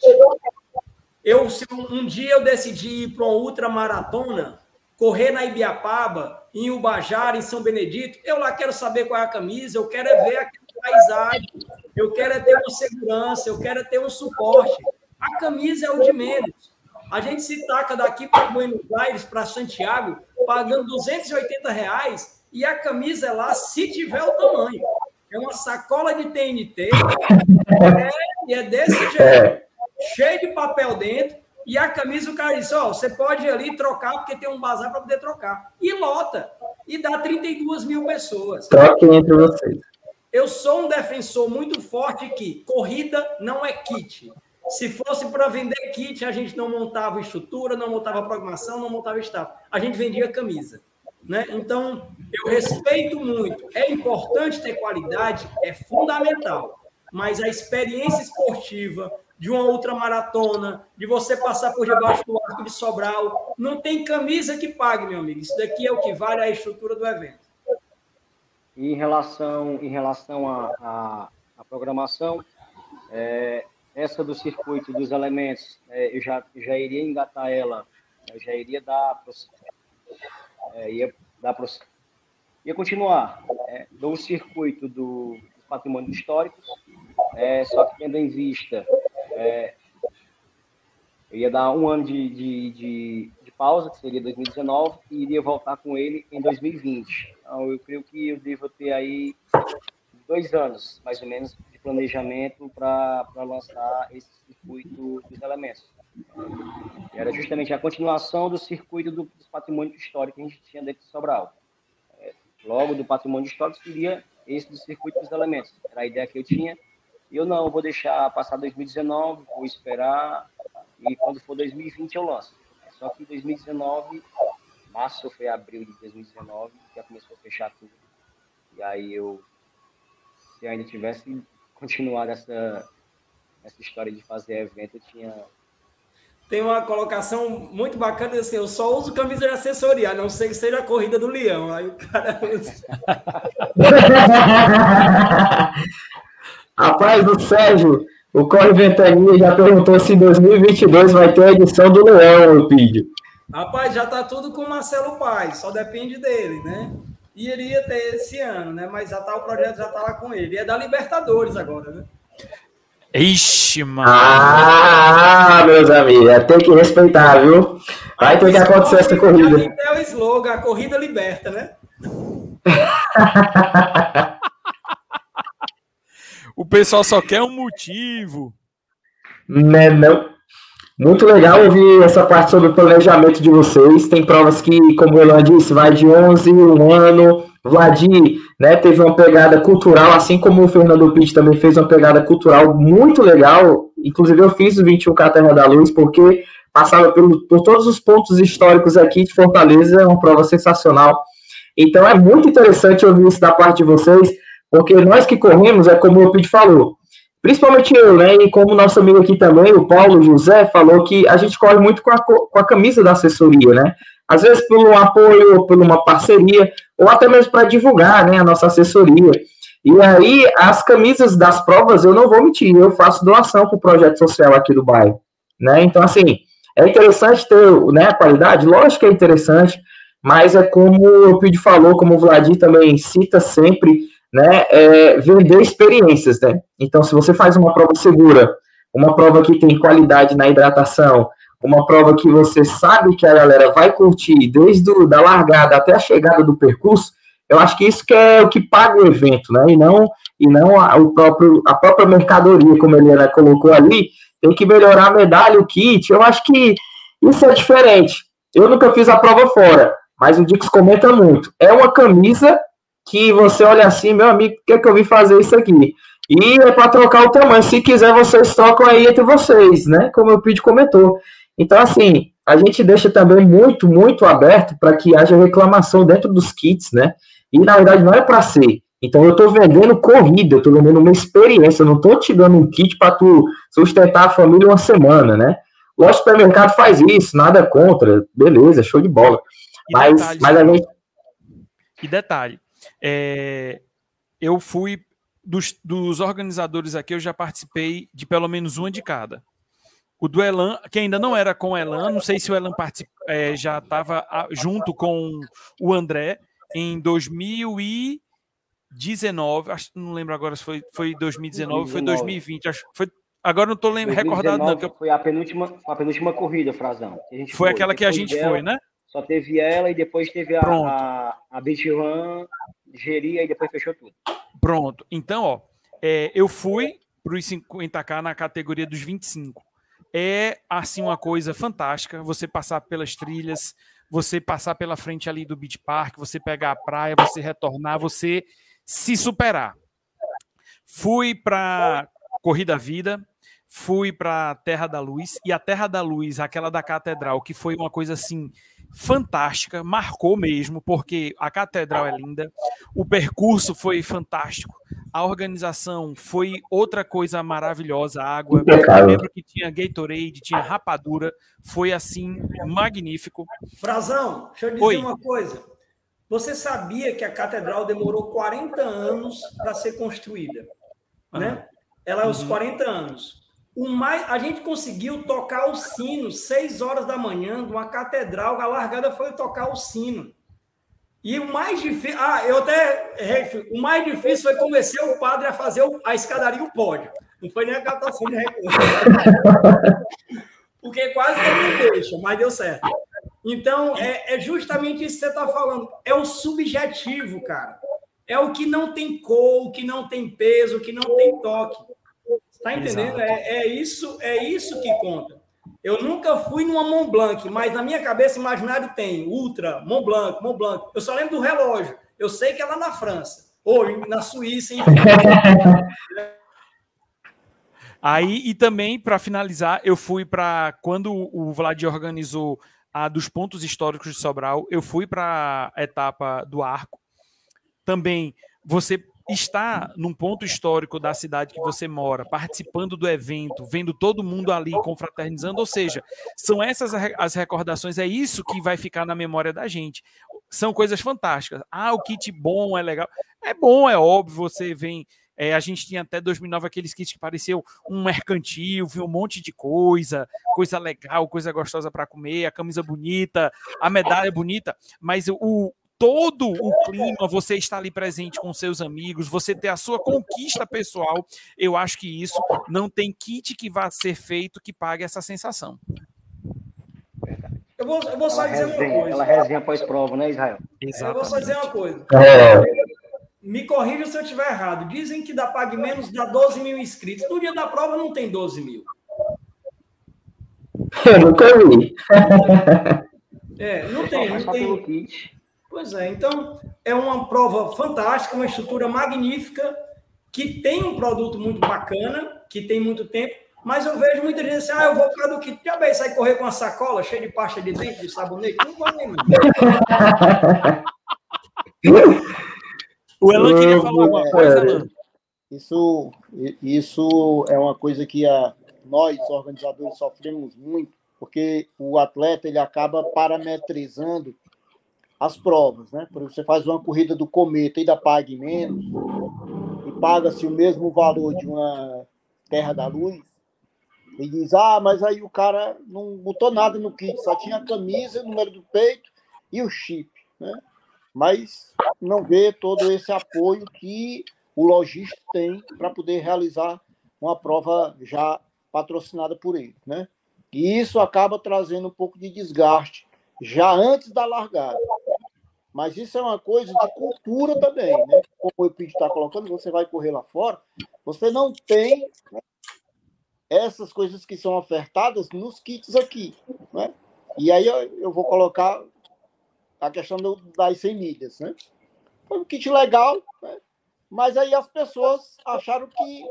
Eu, um dia eu decidi ir para uma ultramaratona, correr na Ibiapaba, em Ubajara, em São Benedito, eu lá quero saber qual é a camisa, eu quero é ver aquela paisagem, eu quero é ter uma segurança, eu quero é ter um suporte. A camisa é o de menos. A gente se taca daqui para Buenos Aires, para Santiago, pagando 280 reais e a camisa é lá, se tiver o tamanho. É uma sacola de TNT, é, e é desse jeito, é. cheio de papel dentro, e a camisa o cara disse, ó, oh, você pode ir ali trocar, porque tem um bazar para poder trocar. E lota, e dá 32 mil pessoas. Troquem entre vocês. Eu sou um defensor muito forte que corrida não é kit. Se fosse para vender kit, a gente não montava estrutura, não montava programação, não montava staff. A gente vendia camisa. Né? Então, eu respeito muito. É importante ter qualidade, é fundamental. Mas a experiência esportiva de uma ultramaratona, de você passar por debaixo do arco de Sobral, não tem camisa que pague, meu amigo. Isso daqui é o que vale a estrutura do evento. em relação, em relação à programação, é, essa do circuito dos elementos, é, eu já, já iria engatar ela, eu já iria dar, é, ia dar ia continuar é, circuito do, dos patrimônios históricos, é, só que tendo em vista, é, eu ia dar um ano de, de, de, de, pausa, que seria 2019, e iria voltar com ele em 2020. Então, eu creio que eu devo ter aí dois anos, mais ou menos, planejamento para lançar esse circuito dos elementos. Era justamente a continuação do circuito do, dos patrimônios históricos que a gente tinha dentro de Sobral. É, logo do patrimônio histórico seria esse do circuito dos elementos. Era a ideia que eu tinha. Eu não, vou deixar passar 2019, vou esperar, e quando for 2020 eu lanço. Só que 2019, março foi abril de 2019, já começou a fechar tudo. E aí eu, se ainda tivesse continuar essa, essa história de fazer evento, eu tinha. Tem uma colocação muito bacana assim, eu só uso camisa de assessoria, a não sei que seja a corrida do leão. Aí o cara Rapaz, o Sérgio, o Corre Ventania já perguntou se em 2022 vai ter a edição do Leão, o vídeo. Rapaz, já tá tudo com o Marcelo Paz, só depende dele, né? E iria ter esse ano, né? Mas já tá, o projeto já tá lá com ele. E é da Libertadores agora, né? Ixi, mano. Ah, meus amigos, é, tem que respeitar, viu? Vai ter que acontecer essa corrida. É o slogan, a corrida liberta, né? o pessoal só quer um motivo. Né, não. Muito legal ouvir essa parte sobre o planejamento de vocês. Tem provas que, como o Elan disse, vai de 11, um ano. Vladir né, teve uma pegada cultural, assim como o Fernando Pitt também fez uma pegada cultural muito legal. Inclusive, eu fiz o 21 Caterra da Luz, porque passava por, por todos os pontos históricos aqui de Fortaleza, é uma prova sensacional. Então, é muito interessante ouvir isso da parte de vocês, porque nós que corremos, é como o Pitt falou, Principalmente eu, né? E como nosso amigo aqui também, o Paulo José, falou que a gente corre muito com a, com a camisa da assessoria, né? Às vezes por um apoio, por uma parceria, ou até mesmo para divulgar né, a nossa assessoria. E aí, as camisas das provas, eu não vou mentir, eu faço doação para o projeto social aqui do bairro. Né? Então, assim, é interessante ter né, a qualidade? Lógico que é interessante, mas é como o Pidi falou, como o Vladir também cita sempre, né, é vender experiências, né? Então, se você faz uma prova segura, uma prova que tem qualidade na hidratação, uma prova que você sabe que a galera vai curtir desde a da largada até a chegada do percurso, eu acho que isso que é o que paga o evento, né? E não e não a, o próprio a própria mercadoria, como ele né, colocou ali, tem que melhorar a medalha, o kit. Eu acho que isso é diferente. Eu nunca fiz a prova fora, mas o Dix comenta muito. É uma camisa que você olha assim, meu amigo, por que, é que eu vim fazer isso aqui? E é para trocar o tamanho. Se quiser, vocês trocam aí entre vocês, né? Como o Pete comentou. Então, assim, a gente deixa também muito, muito aberto para que haja reclamação dentro dos kits, né? E na verdade não é para ser. Então eu estou vendendo corrida, eu estou vendendo uma experiência, eu não estou te dando um kit para tu sustentar a família uma semana, né? Lógico que o supermercado faz isso, nada contra, beleza, show de bola. E mas, detalhe, mas a gente. E detalhe, é, eu fui dos, dos organizadores aqui, eu já participei de pelo menos uma de cada. O do Elan, que ainda não era com o Elan, não sei se o Elan é, já estava junto com o André em 2019, acho, não lembro agora se foi, foi 2019 ou foi 2020, acho, foi, agora não estou recordado não. Eu... Foi a penúltima, a penúltima corrida, Frazão. foi, foi aquela que a gente dela, foi, né? Só teve ela e depois teve a, a, a Beach Run, geria e depois fechou tudo. Pronto. Então, ó, é, eu fui para os 50k na categoria dos 25. É assim uma coisa fantástica. Você passar pelas trilhas, você passar pela frente ali do Beach Park, você pegar a praia, você retornar, você se superar. Fui para Corrida Vida, fui para Terra da Luz e a Terra da Luz, aquela da Catedral, que foi uma coisa assim fantástica, marcou mesmo, porque a catedral é linda, o percurso foi fantástico, a organização foi outra coisa maravilhosa, a água, eu lembro que tinha Gatorade, tinha rapadura, foi assim magnífico. Frazão, deixa eu dizer Oi. uma coisa. Você sabia que a catedral demorou 40 anos para ser construída, né? Ela é aos uhum. 40 anos. O mais, a gente conseguiu tocar o sino seis horas da manhã de uma catedral. A largada foi tocar o sino. E o mais difícil. Ah, eu até. O mais difícil foi convencer o padre a fazer a escadaria e o pódio. Não foi nem a captação de recursos. Porque quase que não deixa, mas deu certo. Então, é, é justamente isso que você está falando. É o subjetivo, cara. É o que não tem cor, o que não tem peso, o que não tem toque. Tá entendendo? É, é, isso, é isso que conta. Eu nunca fui numa Mont Blanc, mas na minha cabeça imaginário tem Ultra, Mont Blanc, Mont Blanc. Eu só lembro do relógio. Eu sei que é lá na França, ou na Suíça, enfim. Aí, e também, para finalizar, eu fui para. Quando o Vlad organizou a dos pontos históricos de Sobral, eu fui para a etapa do arco. Também, você está num ponto histórico da cidade que você mora, participando do evento, vendo todo mundo ali confraternizando, ou seja, são essas as recordações, é isso que vai ficar na memória da gente. São coisas fantásticas. Ah, o kit bom é legal. É bom, é óbvio, você vem é, a gente tinha até 2009 aqueles kits que pareciam um mercantil, viu um monte de coisa, coisa legal, coisa gostosa para comer, a camisa bonita, a medalha bonita, mas o, todo o clima, você está ali presente com seus amigos, você ter a sua conquista pessoal, eu acho que isso não tem kit que vá ser feito que pague essa sensação. Eu vou, eu vou só aquela dizer resenha, uma coisa. Aquela resenha pós-prova, né, Israel? Exatamente. Eu vou só dizer uma coisa. É. Me corrija se eu estiver errado. Dizem que da Pague Menos dá 12 mil inscritos. No dia da prova não tem 12 mil. Eu nunca vi. É, não tem, não tem. Pois é, então é uma prova fantástica, uma estrutura magnífica, que tem um produto muito bacana, que tem muito tempo, mas eu vejo muita gente assim, ah, eu vou para do que já bem, sai correr com uma sacola cheia de pasta de dente, de sabonete, não vai nem, O Elan queria falar alguma coisa, Elan? Isso, isso é uma coisa que a, nós, organizadores, sofremos muito, porque o atleta ele acaba parametrizando as provas, né? Por exemplo, você faz uma corrida do Cometa e da Pague Menos, e paga-se o mesmo valor de uma Terra da Luz, e diz, ah, mas aí o cara não botou nada no kit, só tinha a camisa, o número do peito e o chip, né? Mas não vê todo esse apoio que o lojista tem para poder realizar uma prova já patrocinada por ele, né? E isso acaba trazendo um pouco de desgaste já antes da largada. Mas isso é uma coisa de cultura também, né? Como o Epídio está colocando, você vai correr lá fora, você não tem né, essas coisas que são ofertadas nos kits aqui, né? E aí eu, eu vou colocar a questão do, das 100 milhas, né? Foi um kit legal, né? Mas aí as pessoas acharam que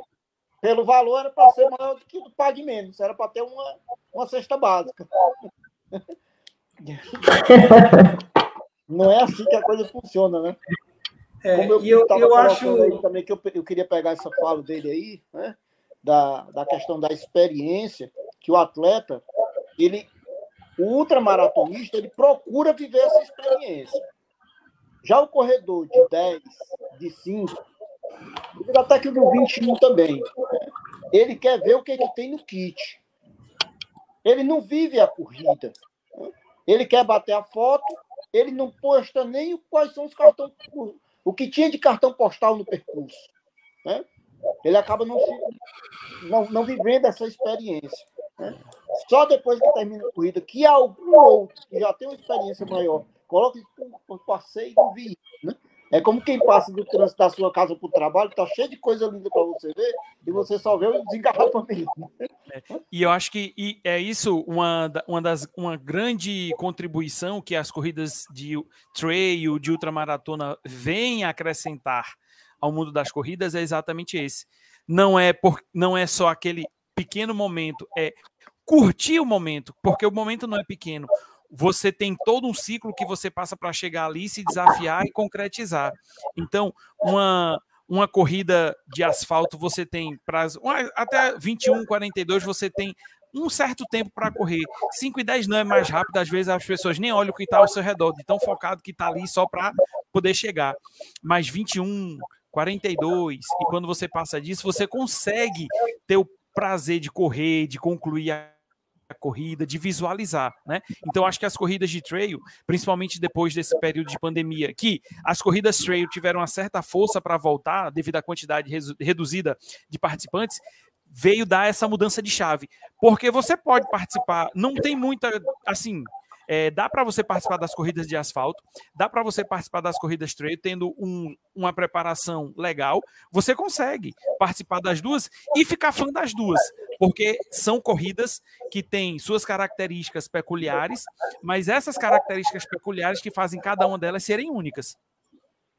pelo valor era para ser maior do que o Pague Menos, era para ter uma, uma cesta básica. Não é assim que a coisa funciona, né? É, Como eu, e eu, eu acho também que eu, eu queria pegar essa fala dele aí, né? Da, da questão da experiência, que o atleta, ele, o ultramaratonista, ele procura viver essa experiência. Já o corredor de 10, de 5, até que o do 21 também, ele quer ver o que, que tem no kit. Ele não vive a corrida. Ele quer bater a foto, ele não posta nem quais são os cartões, o que tinha de cartão postal no percurso. Né? Ele acaba não, não, não vivendo essa experiência. Né? Só depois que termina a corrida, que algum outro que já tem uma experiência maior, coloca por passeio e. Né? É como quem passa do trânsito da sua casa para o trabalho, está cheio de coisa linda para você ver, e você só vê o desengarrafamento. É, e eu acho que é isso uma, uma, das, uma grande contribuição que as corridas de trail, de ultramaratona, vêm acrescentar ao mundo das corridas é exatamente esse. Não é, por, não é só aquele pequeno momento, é curtir o momento, porque o momento não é pequeno você tem todo um ciclo que você passa para chegar ali, se desafiar e concretizar. Então, uma, uma corrida de asfalto, você tem prazo, até 21, 42, você tem um certo tempo para correr. 5 e 10 não é mais rápido, às vezes as pessoas nem olham o que está ao seu redor, de tão focado que está ali só para poder chegar. Mas 21, 42, e quando você passa disso, você consegue ter o prazer de correr, de concluir a a corrida, de visualizar, né? Então acho que as corridas de trail, principalmente depois desse período de pandemia, que as corridas trail tiveram uma certa força para voltar devido à quantidade reduzida de participantes, veio dar essa mudança de chave, porque você pode participar, não tem muita assim, é, dá para você participar das corridas de asfalto, dá para você participar das corridas trail tendo um, uma preparação legal. Você consegue participar das duas e ficar fã das duas, porque são corridas que têm suas características peculiares, mas essas características peculiares que fazem cada uma delas serem únicas.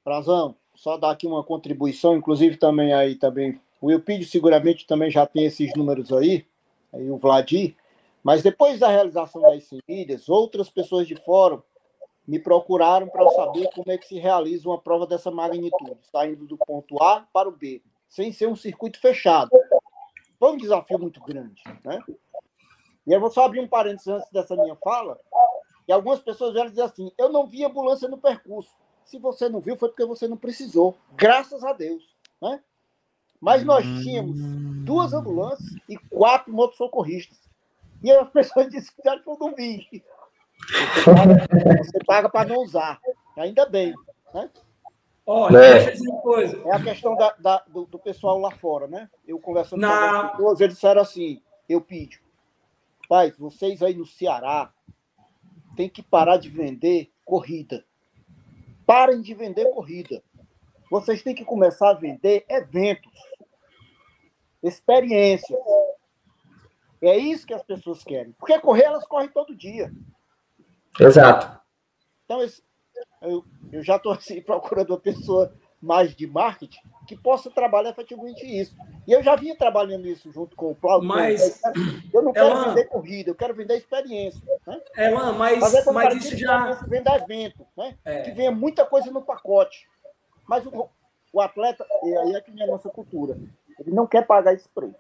Frazão, só dar aqui uma contribuição, inclusive também aí também o Eupídio seguramente também já tem esses números aí, aí o Vladir. Mas depois da realização das semilhas, outras pessoas de fora me procuraram para saber como é que se realiza uma prova dessa magnitude, saindo do ponto A para o B, sem ser um circuito fechado. Foi um desafio muito grande, né? E eu vou só abrir um parênteses antes dessa minha fala, e algumas pessoas vieram dizer assim, eu não vi ambulância no percurso. Se você não viu, foi porque você não precisou. Graças a Deus, né? Mas nós tínhamos duas ambulâncias e quatro motossocorristas. E as pessoas disseram que eu não vi. Você paga, para não usar. Ainda bem. Né? Olha, é. deixa eu coisa. É a questão da, da do, do, pessoal lá fora, né? Eu conversando Na... com pessoas, eles disseram assim, eu pedi, pai, vocês aí no Ceará tem que parar de vender corrida. Parem de vender corrida. Vocês têm que começar a vender eventos, experiências. É isso que as pessoas querem. Porque correr, elas correm todo dia. Exato. Então, eu, eu já estou assim, procurando uma pessoa mais de marketing que possa trabalhar efetivamente isso. E eu já vinha trabalhando isso junto com o Cláudio. Mas eu não quero Elan, vender corrida, eu quero vender experiência. Né? Elan, mas, mas isso já. Vender evento, né? É. Que venha muita coisa no pacote. Mas o, o atleta, e aí é que é a nossa cultura, ele não quer pagar esse preço.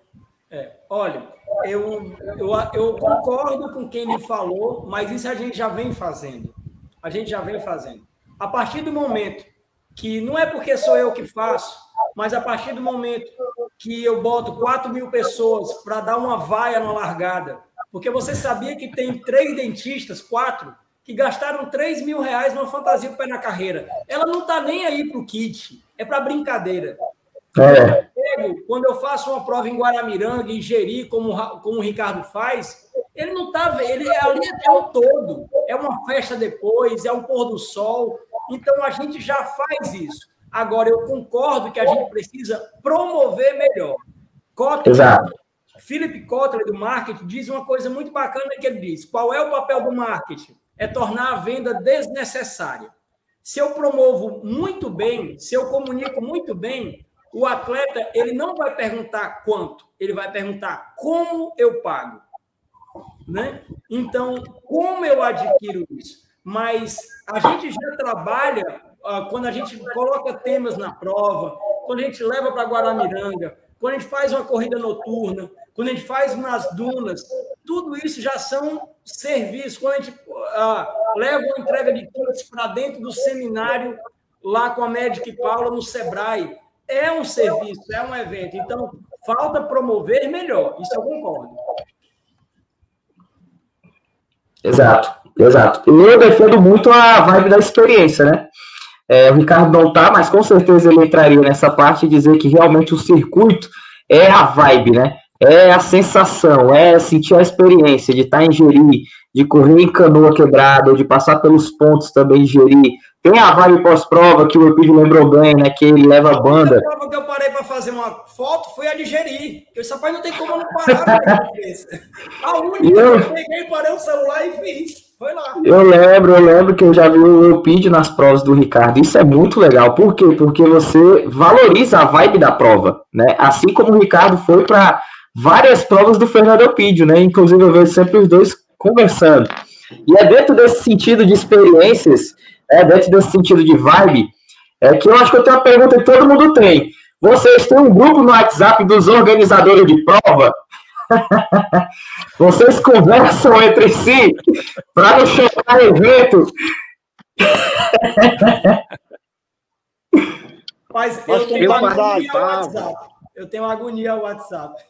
É, olha, eu, eu, eu concordo com quem lhe falou, mas isso a gente já vem fazendo. A gente já vem fazendo. A partir do momento que não é porque sou eu que faço, mas a partir do momento que eu boto 4 mil pessoas para dar uma vaia na largada, porque você sabia que tem três dentistas, quatro, que gastaram 3 mil reais numa fantasia para na carreira. Ela não está nem aí para o kit, é para brincadeira. É. Quando eu faço uma prova em Guaramiranga, em Jeri, como, como o Ricardo faz, ele não está ele ali é o todo. É uma festa depois, é um pôr do sol. Então a gente já faz isso. Agora, eu concordo que a gente precisa promover melhor. Kotler, Exato. Philip Kotler, do marketing, diz uma coisa muito bacana que ele diz: qual é o papel do marketing? É tornar a venda desnecessária. Se eu promovo muito bem, se eu comunico muito bem, o atleta ele não vai perguntar quanto, ele vai perguntar como eu pago. Né? Então, como eu adquiro isso? Mas a gente já trabalha uh, quando a gente coloca temas na prova, quando a gente leva para Guaramiranga, quando a gente faz uma corrida noturna, quando a gente faz nas dunas, tudo isso já são serviços. Quando a gente uh, leva uma entrega de kits para dentro do seminário, lá com a Medic Paula no Sebrae, é um serviço, é um evento. Então, falta promover melhor, isso eu concordo. Exato, exato. Eu defendo muito a vibe da experiência, né? É, o Ricardo não tá, mas com certeza ele entraria nessa parte e dizer que realmente o circuito é a vibe, né? É a sensação, é sentir a experiência de estar tá em Jeri, de correr em canoa quebrada, de passar pelos pontos também em Jeri, tem a vibe pós-prova que o Epidio lembrou bem, né? Que ele leva a banda. A prova que eu parei para fazer uma foto foi a de Geri. Porque esse rapaz não tem como não parar. a única eu... que eu peguei, parei o celular e fiz. Foi lá. Eu lembro, eu lembro que eu já vi o Epidio nas provas do Ricardo. Isso é muito legal. Por quê? Porque você valoriza a vibe da prova, né? Assim como o Ricardo foi para várias provas do Fernando Epidio, né? Inclusive eu vejo sempre os dois conversando. E é dentro desse sentido de experiências é, dentro desse sentido de vibe, é que eu acho que eu tenho uma pergunta que todo mundo tem. Vocês têm um grupo no WhatsApp dos organizadores de prova? Vocês conversam entre si para não chegar evento? Mas eu tenho uma agonia ao WhatsApp. Eu tenho uma agonia ao WhatsApp.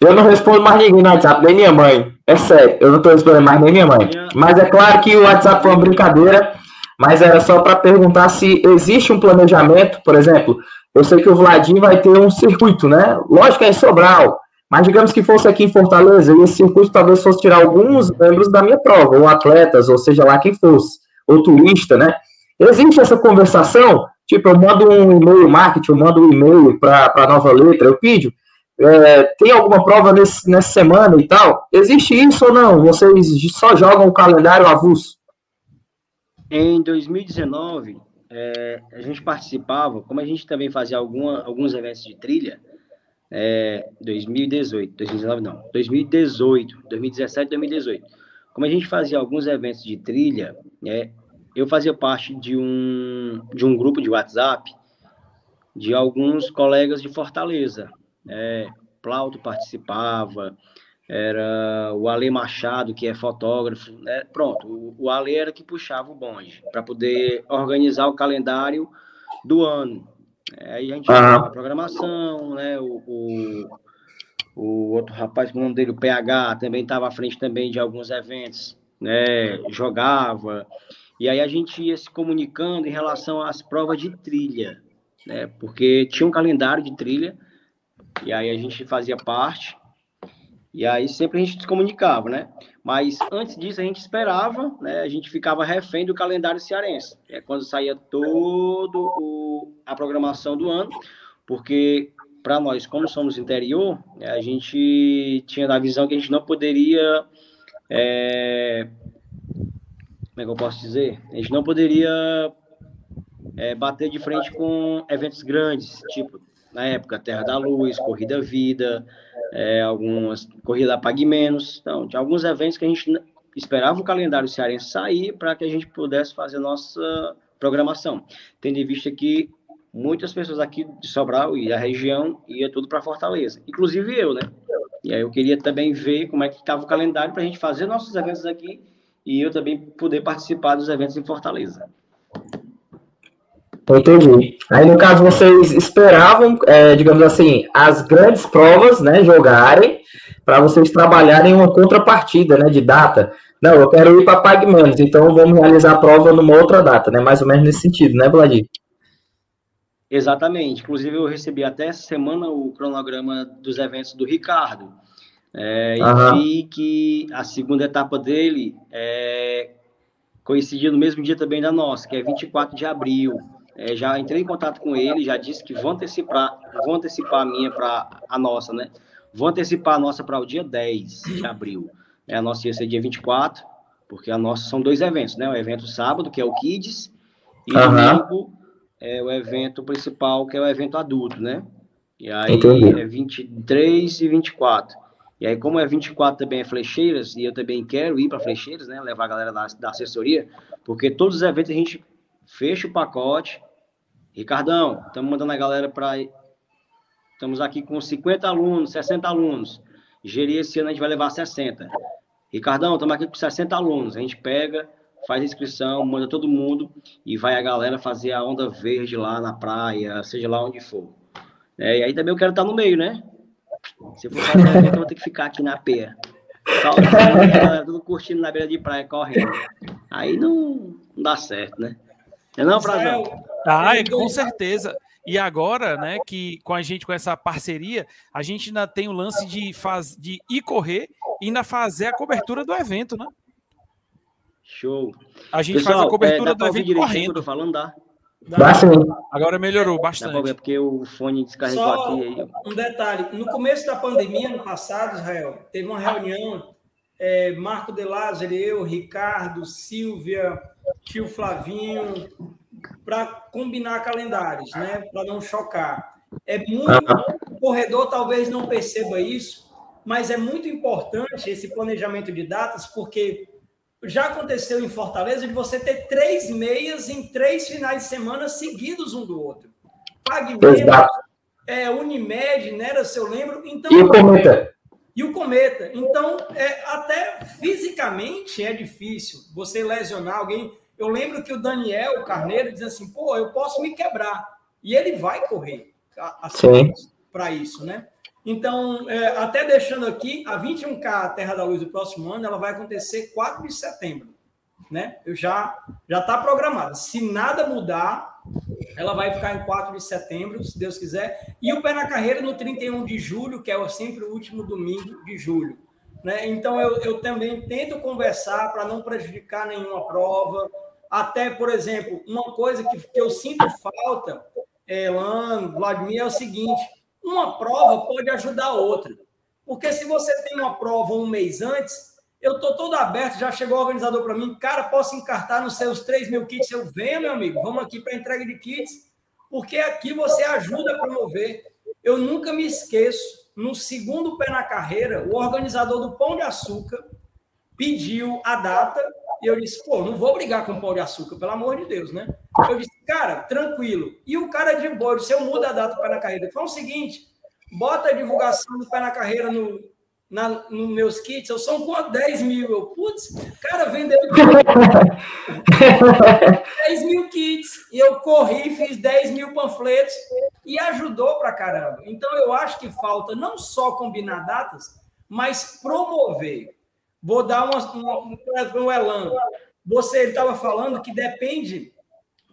Eu não respondo mais ninguém no WhatsApp, nem minha mãe. É sério, eu não estou respondendo mais nem minha mãe. Mas é claro que o WhatsApp foi uma brincadeira mas era só para perguntar se existe um planejamento, por exemplo, eu sei que o Vladim vai ter um circuito, né? Lógico que é em Sobral, mas digamos que fosse aqui em Fortaleza, e esse circuito talvez fosse tirar alguns membros da minha prova, ou atletas, ou seja lá quem fosse, ou turista, né? Existe essa conversação? Tipo, eu mando um e-mail marketing, eu mando um e-mail para a nova letra, eu pido, é, tem alguma prova nesse, nessa semana e tal? Existe isso ou não? Vocês só jogam o calendário avulso? Em 2019, é, a gente participava, como a gente também fazia alguma, alguns eventos de trilha, é, 2018, 2019 não, 2018, 2017, 2018. Como a gente fazia alguns eventos de trilha, é, eu fazia parte de um, de um grupo de WhatsApp de alguns colegas de Fortaleza. É, Plauto participava, era o Ale Machado, que é fotógrafo, né? Pronto, o, o Ale era que puxava o bonde para poder organizar o calendário do ano. É, aí a gente uhum. a programação, né? O, o, o, outro rapaz, o nome dele, o PH, também estava à frente também de alguns eventos, né? Jogava. E aí a gente ia se comunicando em relação às provas de trilha, né? Porque tinha um calendário de trilha, e aí a gente fazia parte e aí sempre a gente se comunicava, né? Mas antes disso a gente esperava, né? A gente ficava refém do calendário cearense. É quando saía todo a programação do ano, porque para nós, como somos interior, né, a gente tinha a visão que a gente não poderia é, como é que eu posso dizer? A gente não poderia é, bater de frente com eventos grandes, tipo na época Terra da Luz, Corrida Vida, é, algumas corrida Pague Menos. Então, tinha alguns eventos que a gente esperava o calendário cearense sair para que a gente pudesse fazer nossa programação, tendo em vista que muitas pessoas aqui de Sobral e da região ia tudo para Fortaleza, inclusive eu, né? E aí eu queria também ver como é que estava o calendário para a gente fazer nossos eventos aqui e eu também poder participar dos eventos em Fortaleza. Entendi. Aí, no caso, vocês esperavam, é, digamos assim, as grandes provas, né, jogarem, para vocês trabalharem uma contrapartida, né, de data. Não, eu quero ir para Pague Menos, então vamos realizar a prova numa outra data, né, mais ou menos nesse sentido, né, Vladir? Exatamente. Inclusive, eu recebi até essa semana o cronograma dos eventos do Ricardo. É, e vi que a segunda etapa dele é, no mesmo dia também da nossa, que é 24 de abril. É, já entrei em contato com ele, já disse que vão antecipar, vão antecipar a minha para a nossa, né? Vou antecipar a nossa para o dia 10 de abril. É, a nossa ia ser dia 24, porque a nossa são dois eventos, né? O evento sábado, que é o Kids, E uhum. domingo é o evento principal, que é o evento adulto, né? E aí Entendi. é 23 e 24. E aí, como é 24 também é Flecheiras, e eu também quero ir para Flecheiras, né? Levar a galera da, da assessoria, porque todos os eventos a gente fecha o pacote. Ricardão, estamos mandando a galera para. Estamos aqui com 50 alunos, 60 alunos. Gerir esse ano a gente vai levar 60. Ricardão, estamos aqui com 60 alunos. A gente pega, faz inscrição, manda todo mundo e vai a galera fazer a onda verde lá na praia, seja lá onde for. É, e aí também eu quero estar no meio, né? Se for fazer evento, eu vou ter que ficar aqui na peia. Sozinho, tudo curtindo na beira de praia, correndo. Aí não, não dá certo, né? É não, Frazão? Ah, é, com certeza. E agora, né, que com a gente, com essa parceria, a gente ainda tem o lance de, faz, de ir correr e ainda fazer a cobertura do evento, né? Show. A gente Pessoal, faz a cobertura é, do evento correndo. falando, dá. Dá. Agora melhorou bastante. Ver, porque o fone descarregou Só aqui. Aí. Um detalhe: no começo da pandemia, no passado, Israel, teve uma reunião. É, Marco De Lázaro, eu, Ricardo, Silvia, tio Flavinho, para combinar calendários, né? Para não chocar. É muito. O corredor talvez não perceba isso, mas é muito importante esse planejamento de datas, porque já aconteceu em Fortaleza de você ter três meias em três finais de semana seguidos um do outro. PagMeia, é, Unimed, né, se eu lembro. Então, e o Cometa. E o Cometa. Então, é, até fisicamente é difícil você lesionar alguém. Eu lembro que o Daniel Carneiro diz assim, pô, eu posso me quebrar. E ele vai correr assim, para isso, né? Então, é, até deixando aqui, a 21K Terra da Luz do próximo ano, ela vai acontecer 4 de setembro. Né? Eu já já está programada. Se nada mudar, ela vai ficar em 4 de setembro, se Deus quiser. E o pé na carreira no 31 de julho, que é sempre o último domingo de julho. Né? Então, eu, eu também tento conversar para não prejudicar nenhuma prova. Até, por exemplo, uma coisa que, que eu sinto falta, Elan, Vladimir, é o seguinte uma prova pode ajudar a outra. Porque se você tem uma prova um mês antes, eu estou todo aberto, já chegou o organizador para mim, cara, posso encartar nos seus 3 mil kits? Eu venho, meu amigo, vamos aqui para entrega de kits, porque aqui você ajuda a promover. Eu nunca me esqueço, no segundo pé na carreira, o organizador do Pão de Açúcar pediu a data e eu disse, pô, não vou brigar com Pão de Açúcar, pelo amor de Deus, né? Eu disse, cara, tranquilo. E o cara de boa, se eu mudo a data do pé na carreira, ele falou o seguinte: bota a divulgação do pé na carreira no, na, nos meus kits, eu sou com 10 mil. Eu, putz, cara, vendeu 10 mil kits. E eu corri, fiz 10 mil panfletos e ajudou pra caramba. Então eu acho que falta não só combinar datas, mas promover. Vou dar uma, uma, um, um elan. Você estava falando que depende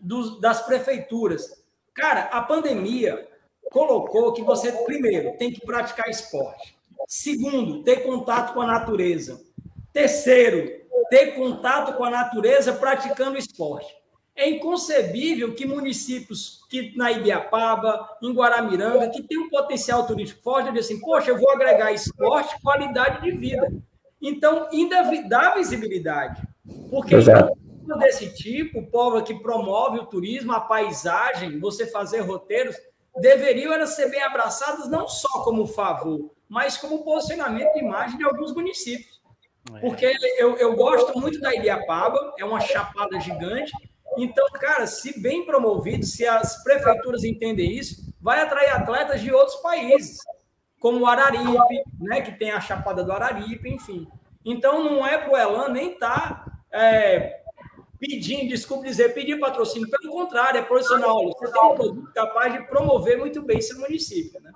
dos, das prefeituras. Cara, a pandemia colocou que você, primeiro, tem que praticar esporte. Segundo, ter contato com a natureza. Terceiro, ter contato com a natureza praticando esporte. É inconcebível que municípios que na Ibiapaba, em Guaramiranga, que tem um potencial turístico forte, dizem assim, poxa, eu vou agregar esporte, qualidade de vida. Então, ainda dá visibilidade. Porque Exato desse tipo, povo que promove o turismo, a paisagem, você fazer roteiros, deveriam ser bem abraçadas não só como favor, mas como posicionamento de imagem de alguns municípios. É. Porque eu, eu gosto muito da Ibiapaba, é uma chapada gigante. Então, cara, se bem promovido, se as prefeituras entendem isso, vai atrair atletas de outros países, como o Araripe, né, que tem a chapada do Araripe, enfim. Então, não é para o Elan nem estar tá, é, pedindo, desculpe dizer, pedir patrocínio. Pelo contrário, é profissional. Você tem um produto capaz de promover muito bem seu município, né?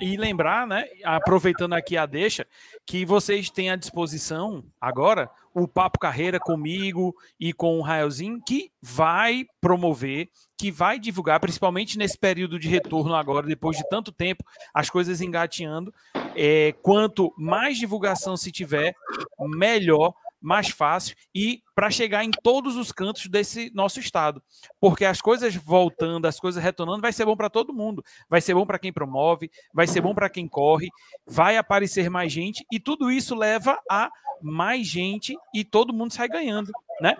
E lembrar, né, aproveitando aqui a deixa, que vocês têm à disposição agora o Papo Carreira comigo e com o Raelzinho, que vai promover, que vai divulgar, principalmente nesse período de retorno agora, depois de tanto tempo, as coisas engateando. É, quanto mais divulgação se tiver, melhor mais fácil e para chegar em todos os cantos desse nosso estado. Porque as coisas voltando, as coisas retornando, vai ser bom para todo mundo. Vai ser bom para quem promove, vai ser bom para quem corre, vai aparecer mais gente e tudo isso leva a mais gente e todo mundo sai ganhando, né?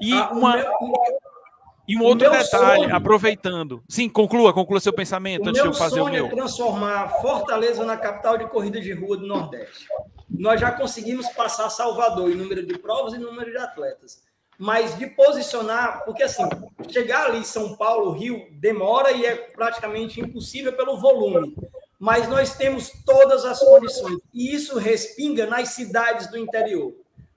E ah, uma E um outro detalhe, sonho, aproveitando. Sim, conclua, conclua seu pensamento antes de eu fazer o meu. É transformar Fortaleza na capital de corrida de rua do Nordeste. Nós já conseguimos passar Salvador em número de provas e número de atletas. Mas de posicionar, porque assim, chegar ali São Paulo, Rio, demora e é praticamente impossível pelo volume. Mas nós temos todas as condições. E isso respinga nas cidades do interior.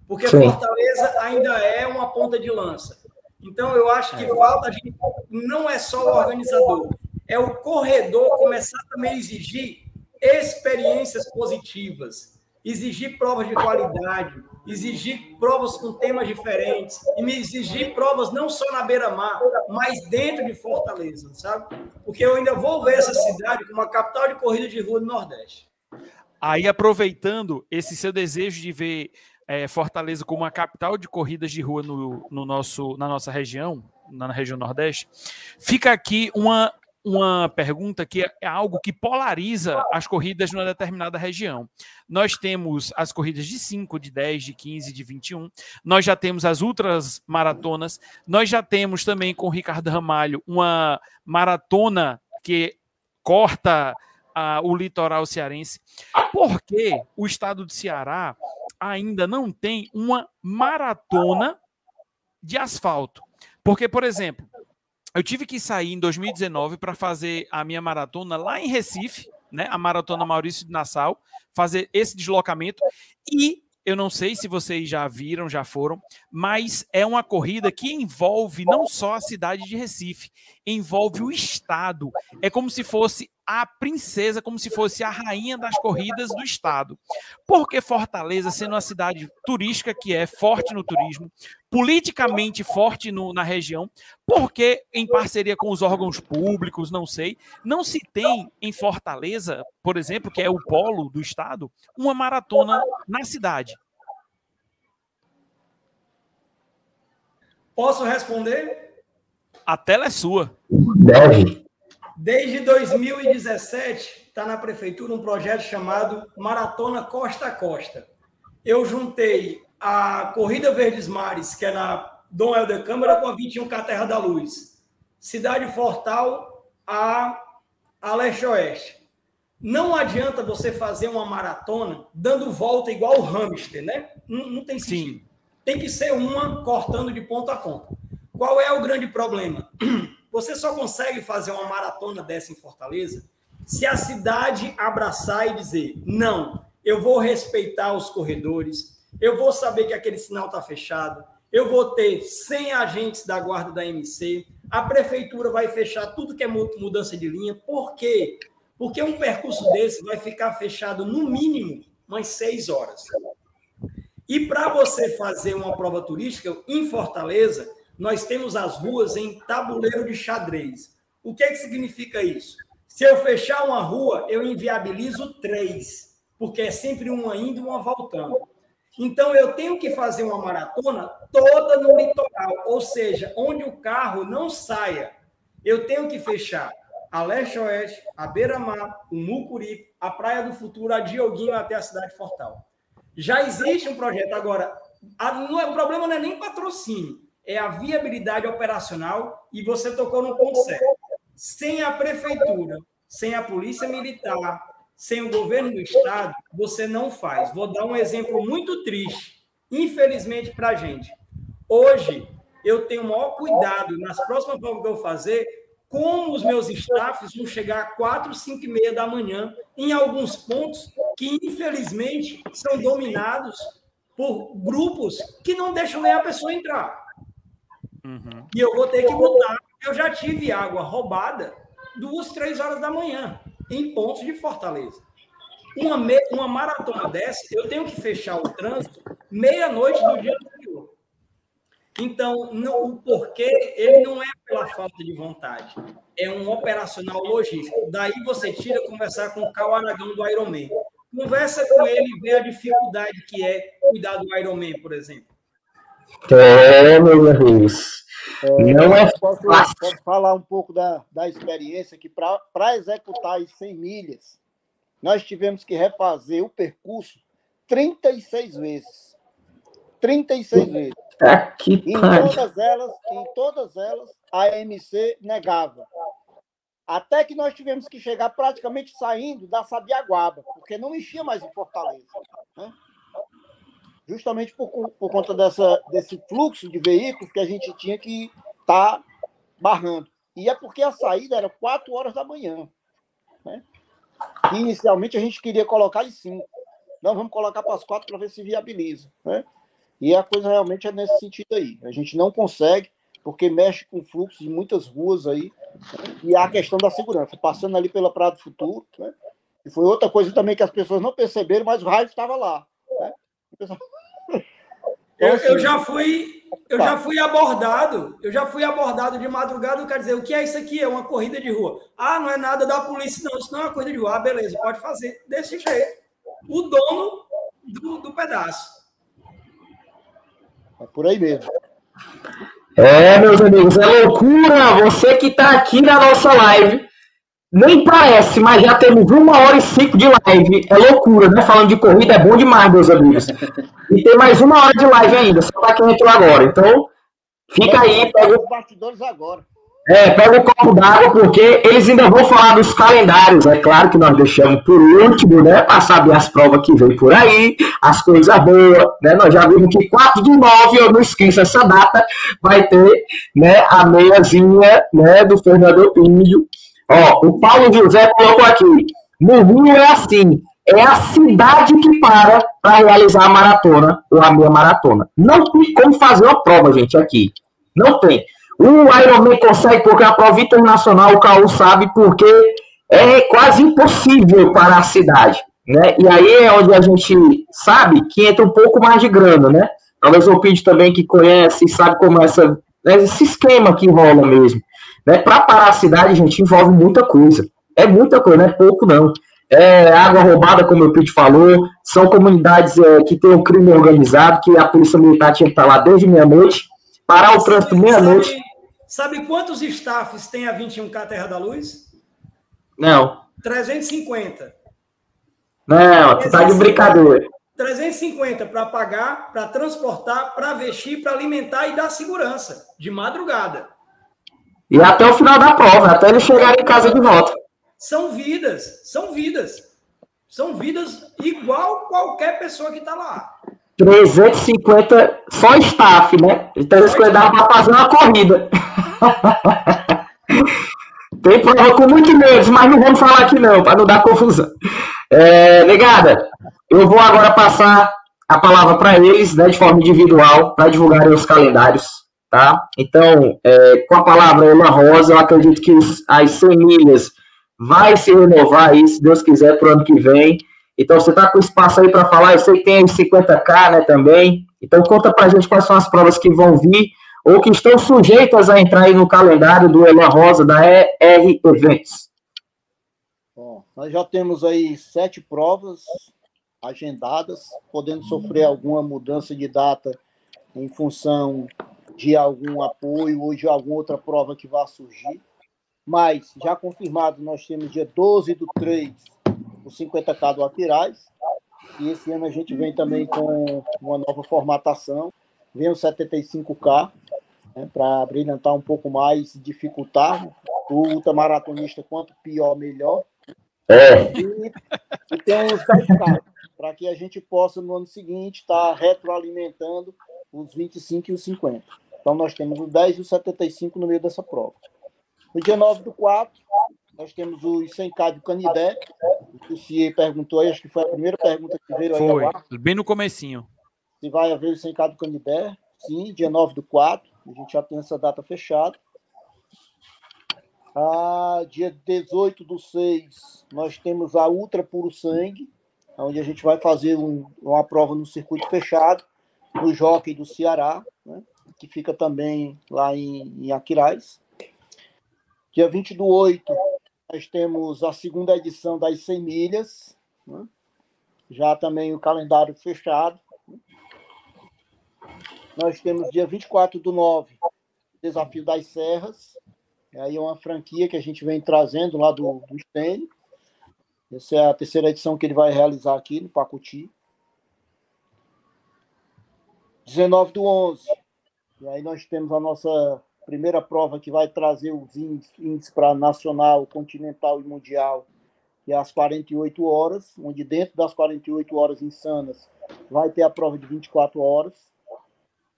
Porque Sim. Fortaleza ainda é uma ponta de lança. Então, eu acho que falta, a gente, não é só o organizador, é o corredor começar também a exigir experiências positivas, exigir provas de qualidade, exigir provas com temas diferentes, e me exigir provas não só na beira-mar, mas dentro de Fortaleza, sabe? Porque eu ainda vou ver essa cidade como a capital de corrida de rua do Nordeste. Aí, aproveitando esse seu desejo de ver é, Fortaleza como uma capital de corridas de rua no, no nosso, na nossa região, na região Nordeste, fica aqui uma, uma pergunta que é algo que polariza as corridas numa determinada região. Nós temos as corridas de 5, de 10, de 15, de 21, nós já temos as ultras maratonas, nós já temos também com o Ricardo Ramalho uma maratona que corta o litoral cearense. Por que o estado de Ceará ainda não tem uma maratona de asfalto? Porque, por exemplo, eu tive que sair em 2019 para fazer a minha maratona lá em Recife, né, a maratona Maurício de Nassau, fazer esse deslocamento e eu não sei se vocês já viram, já foram, mas é uma corrida que envolve não só a cidade de Recife, envolve o estado. É como se fosse a princesa, como se fosse a rainha das corridas do estado. Porque Fortaleza, sendo uma cidade turística que é forte no turismo, politicamente forte no, na região, porque em parceria com os órgãos públicos, não sei, não se tem em Fortaleza, por exemplo, que é o polo do estado, uma maratona na cidade. Posso responder? A tela é sua. Deve. Desde 2017, está na prefeitura um projeto chamado Maratona Costa a Costa. Eu juntei a Corrida Verdes Mares, que é na Dom Helder Câmara, com a 21 K Terra da Luz. Cidade Fortal a, a leste-oeste. Não adianta você fazer uma maratona dando volta igual o hamster, né? Não, não tem sentido. Sim. Tem que ser uma cortando de ponta a ponta. Qual é o grande problema? Você só consegue fazer uma maratona dessa em Fortaleza se a cidade abraçar e dizer: não, eu vou respeitar os corredores, eu vou saber que aquele sinal está fechado, eu vou ter 100 agentes da guarda da MC, a prefeitura vai fechar tudo que é mudança de linha. Por quê? Porque um percurso desse vai ficar fechado no mínimo umas seis horas. E para você fazer uma prova turística em Fortaleza, nós temos as ruas em tabuleiro de xadrez. O que, é que significa isso? Se eu fechar uma rua, eu inviabilizo três, porque é sempre uma indo e uma voltando. Então, eu tenho que fazer uma maratona toda no litoral, ou seja, onde o carro não saia. Eu tenho que fechar a leste-oeste, a beira-mar, o Mucuripe, a Praia do Futuro, a Dioguinho até a cidade Fortal. Já existe um projeto. Agora, a, não é, o problema não é nem patrocínio é a viabilidade operacional e você tocou no ponto certo. Sem a prefeitura, sem a polícia militar, sem o governo do estado, você não faz. Vou dar um exemplo muito triste, infelizmente para a gente. Hoje, eu tenho o maior cuidado nas próximas provas que eu vou fazer, como os meus staffs vão chegar às 4, 5 e meia da manhã, em alguns pontos que, infelizmente, são dominados por grupos que não deixam nem a pessoa entrar. Uhum. E eu vou ter que mudar. Eu já tive água roubada duas, três horas da manhã, em pontos de Fortaleza. Uma, me... uma maratona dessa, eu tenho que fechar o trânsito meia-noite do dia anterior. Então, no, o porquê, ele não é pela falta de vontade, é um operacional logístico. Daí você tira conversar com o Cal Aragão do Ironman. Conversa com ele e vê a dificuldade que é cuidar do Ironman, por exemplo. É, meus amigos. É, não é posso, fácil. Posso falar um pouco da, da experiência que para executar as 100 milhas, nós tivemos que refazer o percurso 36 vezes. 36 vezes. Aqui, em todas elas, em todas elas, a MC negava. Até que nós tivemos que chegar praticamente saindo da Sabiaguaba, porque não enchia mais em Fortaleza. Né? Justamente por, por conta dessa, desse fluxo de veículos que a gente tinha que estar tá barrando. E é porque a saída era 4 horas da manhã. Né? inicialmente a gente queria colocar em 5. Não, vamos colocar para as 4 para ver se viabiliza. Né? E a coisa realmente é nesse sentido aí. A gente não consegue, porque mexe com o fluxo de muitas ruas aí. Né? E a questão da segurança, passando ali pela Prado Futuro. Né? E foi outra coisa também que as pessoas não perceberam, mas o raio estava lá. Eu, eu, já fui, eu já fui abordado, eu já fui abordado de madrugada, quer dizer, o que é isso aqui? É uma corrida de rua. Ah, não é nada da polícia, não, isso não é uma corrida de rua. Ah, beleza, pode fazer. Desse jeito. O dono do, do pedaço. É por aí mesmo. É, meus amigos, é loucura. Você que está aqui na nossa live, nem parece, mas já temos uma hora e cinco de live. É loucura, né? Falando de corrida é bom demais, meus amigos. E tem mais uma hora de live ainda, só para quem entrou agora. Então, fica aí. Pega... Os bastidores agora. É, pega o copo d'água, porque eles ainda vão falar dos calendários. É claro que nós deixamos por último, né? Para saber as provas que vem por aí, as coisas boas, né? Nós já vimos que 4 de 9, eu não esqueço essa data, vai ter né, a meiazinha né, do Fernando Pinho Ó, o Paulo José colocou aqui. Rio é assim. É a cidade que para para realizar a maratona ou a meia maratona. Não tem como fazer uma prova, gente, aqui. Não tem. O Ironman consegue porque a prova internacional, o Caô sabe, porque é quase impossível para a cidade. Né? E aí é onde a gente sabe que entra um pouco mais de grana, né? Talvez o Pide também que conhece e sabe como é essa, esse esquema que rola mesmo. Né? Para parar a cidade, gente, envolve muita coisa. É muita coisa, não é pouco, não. É água roubada, como o Pete falou, são comunidades é, que têm o um crime organizado, que a polícia militar tinha que estar lá desde meia-noite, parar o trânsito meia-noite. Sabe, sabe quantos staffs tem a 21K Terra da Luz? Não. 350. Não, tu tá de brincadeira. 350 para pagar, para transportar, para vestir, para alimentar e dar segurança de madrugada. E até o final da prova, até ele chegar em casa de volta. São vidas, são vidas. São vidas igual qualquer pessoa que está lá. 350 só staff, né? Então eles cuidaram para fazer uma corrida. Tem prova com muito medo, mas não vamos falar aqui não, para não dar confusão. É, negada, eu vou agora passar a palavra para eles, né, de forma individual, para divulgarem os calendários tá? Então, é, com a palavra Ana Rosa, eu acredito que os, as 100 milhas vai se renovar aí, se Deus quiser, para o ano que vem. Então, você está com espaço aí para falar, eu sei que tem 50K, né, também. Então, conta para a gente quais são as provas que vão vir ou que estão sujeitas a entrar aí no calendário do Elan Rosa, da ER Eventos. Bom, nós já temos aí sete provas agendadas, podendo sofrer alguma mudança de data em função de algum apoio ou de alguma outra prova que vá surgir. Mas, já confirmado, nós temos dia 12 do 3 o 50K do Aquiraz. E esse ano a gente vem também com uma nova formatação. Vem o 75K, né, para brilhantar um pouco mais, dificultar o ultramaratonista quanto pior, melhor. É. E, e tem o 7K, para que a gente possa, no ano seguinte, estar tá retroalimentando os 25 e os 50. Então, nós temos o 10 e o 75 no meio dessa prova. No dia 9 do 4, nós temos o 100K do Canidé. O CIE perguntou aí, acho que foi a primeira pergunta que veio aí. Foi, bem no comecinho. Se vai haver o 100K do Canidé. Sim, dia 9 do 4. A gente já tem essa data fechada. Ah, dia 18 do 6, nós temos a Ultra Puro Sangue, onde a gente vai fazer um, uma prova no circuito fechado, no Jockey do Ceará. Né? Que fica também lá em, em Aquiraz. Dia 20 do 8, nós temos a segunda edição das 100 milhas, né? já também o calendário fechado. Nós temos dia 24 do 9, Desafio das Serras, aí é uma franquia que a gente vem trazendo lá do, do Stênio. Essa é a terceira edição que ele vai realizar aqui no Pacuti. 19 do 11. E aí nós temos a nossa primeira prova que vai trazer os índices para nacional, continental e mundial, que é às 48 horas, onde dentro das 48 horas insanas vai ter a prova de 24 horas.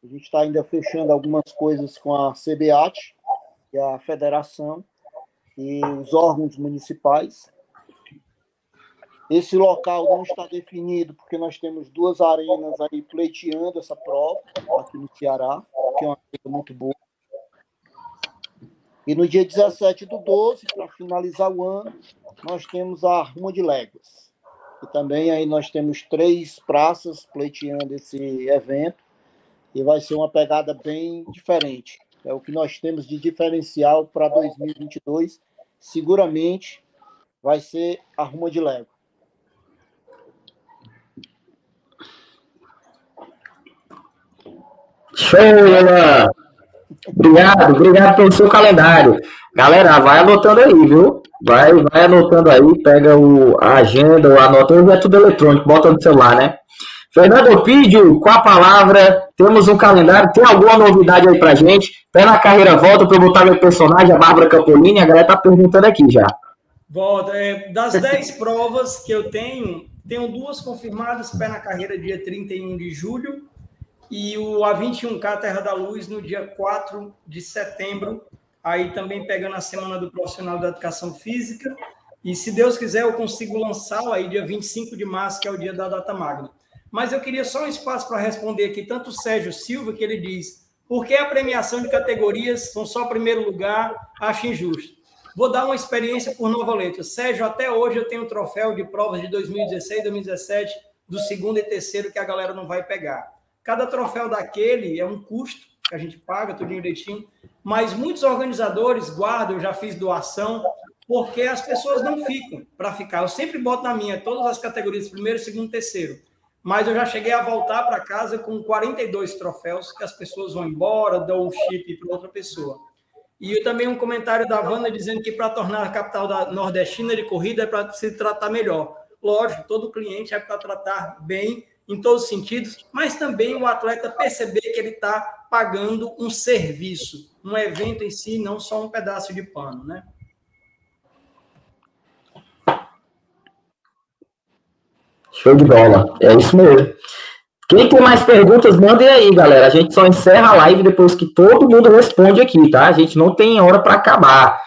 A gente está ainda fechando algumas coisas com a CBAT, que é a federação, e os órgãos municipais. Esse local não está definido porque nós temos duas arenas aí pleiteando essa prova aqui no Ceará, que é uma coisa muito boa. E no dia 17 do 12, para finalizar o ano, nós temos a Ruma de Léguas. E também aí nós temos três praças pleiteando esse evento e vai ser uma pegada bem diferente. É o que nós temos de diferencial para 2022. Seguramente vai ser a Ruma de Léguas. Show, Elan! Obrigado, obrigado pelo seu calendário. Galera, vai anotando aí, viu? Vai, vai anotando aí, pega o, a agenda, ou anota, hoje é tudo eletrônico, bota no celular, né? Fernando Opídio, com a palavra, temos um calendário, tem alguma novidade aí pra gente? Pé na carreira volta para eu botar meu personagem, a Bárbara Campolini, a galera tá perguntando aqui já. Volta, é, das 10 provas que eu tenho, tenho duas confirmadas, pé na carreira dia 31 de julho, e o A21K Terra da Luz no dia 4 de setembro, aí também pegando a semana do profissional da educação física. E se Deus quiser, eu consigo lançá-lo aí dia 25 de março, que é o dia da data magna. Mas eu queria só um espaço para responder aqui, tanto o Sérgio Silva, que ele diz: por que a premiação de categorias são só primeiro lugar? Acho injusto. Vou dar uma experiência por Nova Letra. Sérgio, até hoje eu tenho um troféu de provas de 2016, 2017, do segundo e terceiro que a galera não vai pegar. Cada troféu daquele é um custo que a gente paga, tudo direitinho, mas muitos organizadores guardam, eu já fiz doação, porque as pessoas não ficam para ficar. Eu sempre boto na minha todas as categorias, primeiro, segundo, terceiro. Mas eu já cheguei a voltar para casa com 42 troféus, que as pessoas vão embora, dão o chip para outra pessoa. E também um comentário da Wanda dizendo que para tornar a capital da nordestina de corrida é para se tratar melhor. Lógico, todo cliente é para tratar bem em todos os sentidos, mas também o atleta perceber que ele está pagando um serviço, um evento em si, não só um pedaço de pano, né? Show de bola, é isso mesmo. Quem tem mais perguntas, mandem aí, galera. A gente só encerra a live depois que todo mundo responde aqui, tá? A gente não tem hora para acabar.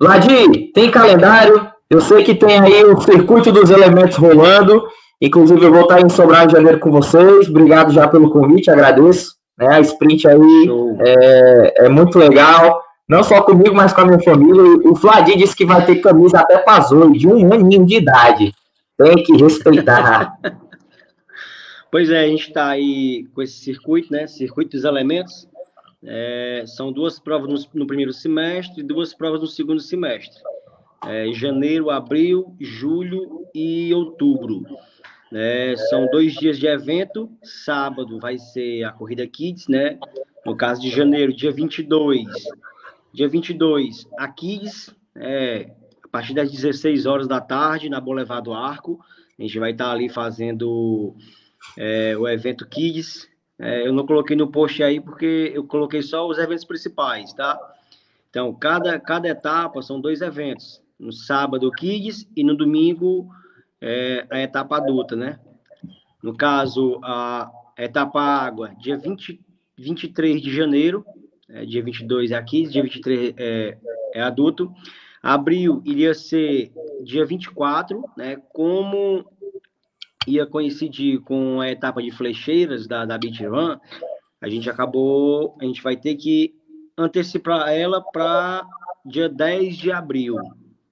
Ladi, tem calendário? Eu sei que tem aí o circuito dos elementos rolando. Inclusive, eu vou estar em Sobral em janeiro com vocês. Obrigado já pelo convite, agradeço. Né? A sprint aí é, é, muito legal. Não só comigo, mas com a minha família. O Fladir disse que vai ter camisa até Pazoi, de um aninho de idade. Tem que respeitar. pois é, a gente está aí com esse circuito, né? Circuito dos elementos. É, são duas provas no, no, primeiro semestre e duas provas no segundo semestre. É, janeiro, abril, julho e outubro. Né? São dois dias de evento. Sábado vai ser a Corrida Kids, né? No caso de janeiro, dia 22. Dia 22, a Kids, é, a partir das 16 horas da tarde, na Boulevard do Arco. A gente vai estar ali fazendo é, o evento Kids. É, eu não coloquei no post aí porque eu coloquei só os eventos principais, tá? Então, cada, cada etapa são dois eventos. No sábado, Kids, e no domingo, é a etapa adulta, né? No caso, a etapa água, dia 20, 23 de janeiro, é, dia 22 é aqui, dia 23 é, é adulto. Abril iria ser dia 24, né? Como ia coincidir com a etapa de flecheiras da, da Run, a gente acabou, a gente vai ter que antecipar ela para dia 10 de abril,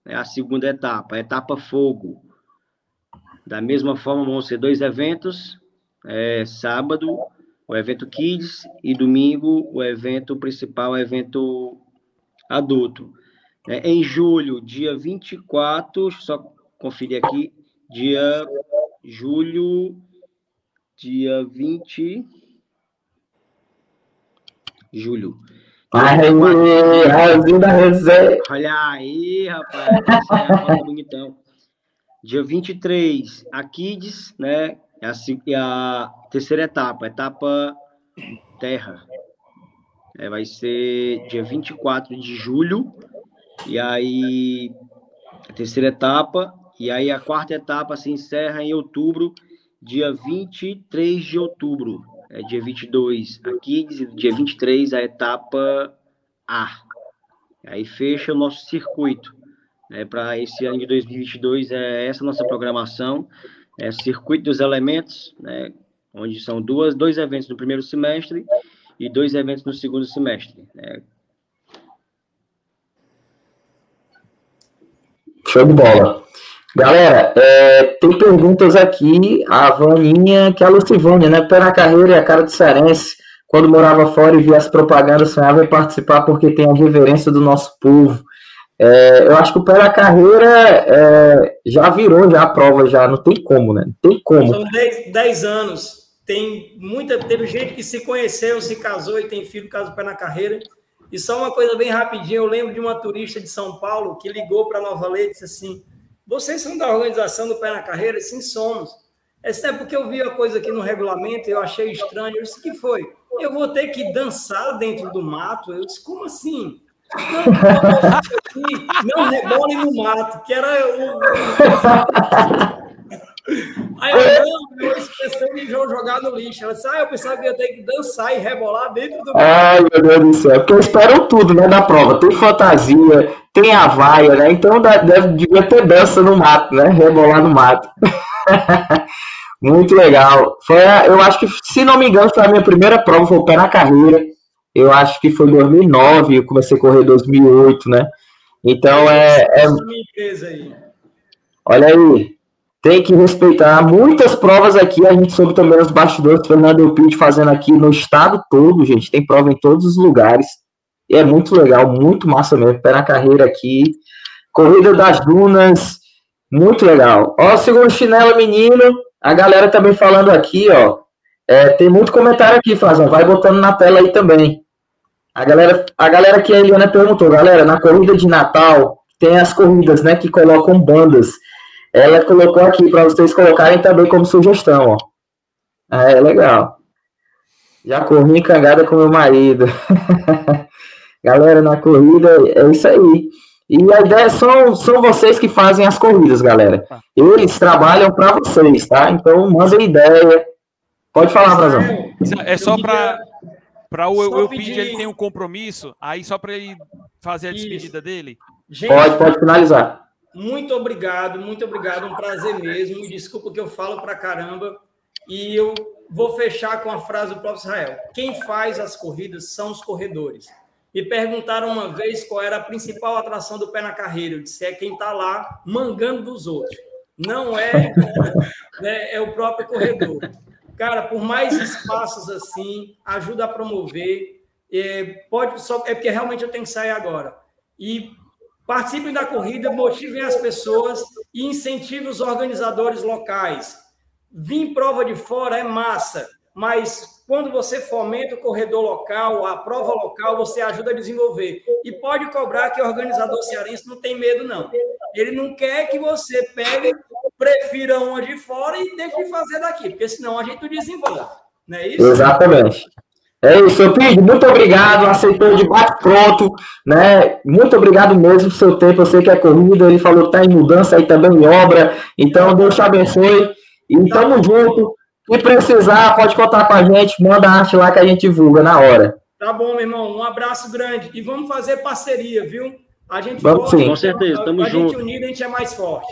né, a segunda etapa, a etapa fogo. Da mesma forma, vão ser dois eventos, é, sábado, o evento Kids, e domingo, o evento principal, o evento adulto. É, em julho, dia 24, só conferir aqui, dia julho, dia 20. Julho. Aí, Olha aí, rapaz, é bonitão. Dia 23, a Kids, né? É a, é a terceira etapa, etapa terra. É, vai ser dia 24 de julho, e aí a terceira etapa, e aí a quarta etapa se encerra em outubro, dia 23 de outubro. É dia 22 aqui, dia 23 a etapa A. Aí fecha o nosso circuito. É, Para esse ano de 2022, é essa nossa programação. É Circuito dos Elementos, né, onde são duas, dois eventos no primeiro semestre e dois eventos no segundo semestre. Né. Show de bola. Galera, é, tem perguntas aqui. A Vaninha, que é a Lucivânia, né? Pé carreira e a cara de Cearense. Quando morava fora e via as propagandas, sonhava em participar porque tem a reverência do nosso povo. É, eu acho que o pé na carreira é, já virou já a prova, já não tem como, né? Não tem como. São 10 anos. Tem muita, teve gente que se conheceu, se casou e tem filho caso pé na carreira. E só uma coisa bem rapidinho, eu lembro de uma turista de São Paulo que ligou para Nova Lei e disse assim: vocês são da organização do Pé na Carreira? Sim, somos. Esse é porque eu vi a coisa aqui no regulamento e eu achei estranho. Eu disse, que foi? Eu vou ter que dançar dentro do mato? Eu disse, como assim? Não, não rebole no mato, que era o... Aí eu, não, eu esqueci de jogar no lixo. Ela disse, ah, eu pensava que ia ter que dançar e rebolar dentro do. Ai, meu Deus do céu. Porque esperam tudo, né, da prova. Tem fantasia, tem a vaia, né? Então deve, devia ter dança no mato, né? Rebolar no mato. Muito legal. Foi, eu acho que, se não me engano, foi a minha primeira prova, foi o pé na carreira. Eu acho que foi em 2009, eu comecei a correr em 2008, né? Então é. é... Olha aí, tem que respeitar muitas provas aqui. A gente soube também os bastidores, Fernando Eupide fazendo aqui no estado todo, gente. Tem prova em todos os lugares. E é muito legal, muito massa mesmo. Pé na carreira aqui. Corrida das Dunas, muito legal. Ó, segundo chinelo, menino. A galera também falando aqui, ó. É, tem muito comentário aqui, Fazão. Vai botando na tela aí também. A galera, a galera que a Eliana perguntou, galera, na corrida de Natal tem as corridas, né, que colocam bandas ela colocou aqui para vocês colocarem também como sugestão, ó. Ah, é legal. Já corri encangada com meu marido. galera, na corrida é isso aí. E a ideia são, são vocês que fazem as corridas, galera. Eles trabalham para vocês, tá? Então, mandem ideia. Pode falar, Brazão. É só para para o eu pedir ele tem um compromisso, aí só para ele fazer a despedida Isso. dele. Gente, pode, pode finalizar. Muito obrigado, muito obrigado, um prazer mesmo. Me desculpa que eu falo para caramba. E eu vou fechar com a frase do próprio Israel: quem faz as corridas são os corredores. Me perguntaram uma vez qual era a principal atração do pé na carreira. Eu disse: é quem está lá mangando dos outros. Não é, né, é o próprio corredor. Cara, por mais espaços assim, ajuda a promover. É, pode só é porque realmente eu tenho que sair agora. E Participem da corrida, motivem as pessoas e incentivem os organizadores locais. Vir prova de fora é massa, mas quando você fomenta o corredor local, a prova local, você ajuda a desenvolver. E pode cobrar que o organizador cearense não tem medo, não. Ele não quer que você pegue, prefira uma de fora e deixe de fazer daqui, porque senão a gente desenvolve. Não é isso? Exatamente. É isso, seu Pig, muito obrigado, aceitou de bate-pronto, né? Muito obrigado mesmo pelo seu tempo, eu sei que é corrida, ele falou que está em mudança aí também em obra, então Deus te abençoe e tamo junto. Se precisar, pode contar com a gente, manda a arte lá que a gente divulga na hora. Tá bom, meu irmão, um abraço grande e vamos fazer parceria, viu? A gente vamos forte, sim. Com certeza, tamo a junto. A gente unido, a gente é mais forte.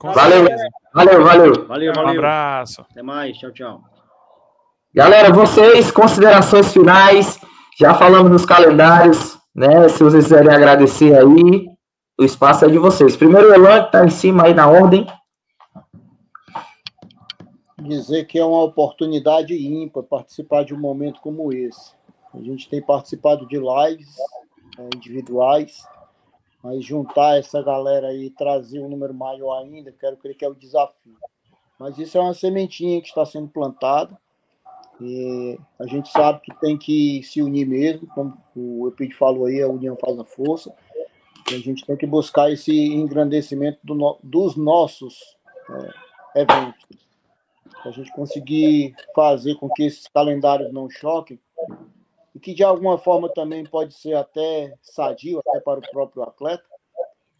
Valeu, valeu, valeu. Valeu, valeu. Um abraço. Até mais, tchau, tchau. Galera, vocês, considerações finais, já falamos nos calendários, né? Se vocês quiserem agradecer aí, o espaço é de vocês. Primeiro o Elan, que está em cima aí na ordem. Dizer que é uma oportunidade ímpar participar de um momento como esse. A gente tem participado de lives né, individuais, mas juntar essa galera aí e trazer um número maior ainda, quero crer que é o desafio. Mas isso é uma sementinha que está sendo plantada e a gente sabe que tem que se unir mesmo, como o Eupide falou aí, a união faz a força. E a gente tem que buscar esse engrandecimento do no, dos nossos é, eventos. a gente conseguir fazer com que esses calendários não choquem, e que de alguma forma também pode ser até sadio, até para o próprio atleta,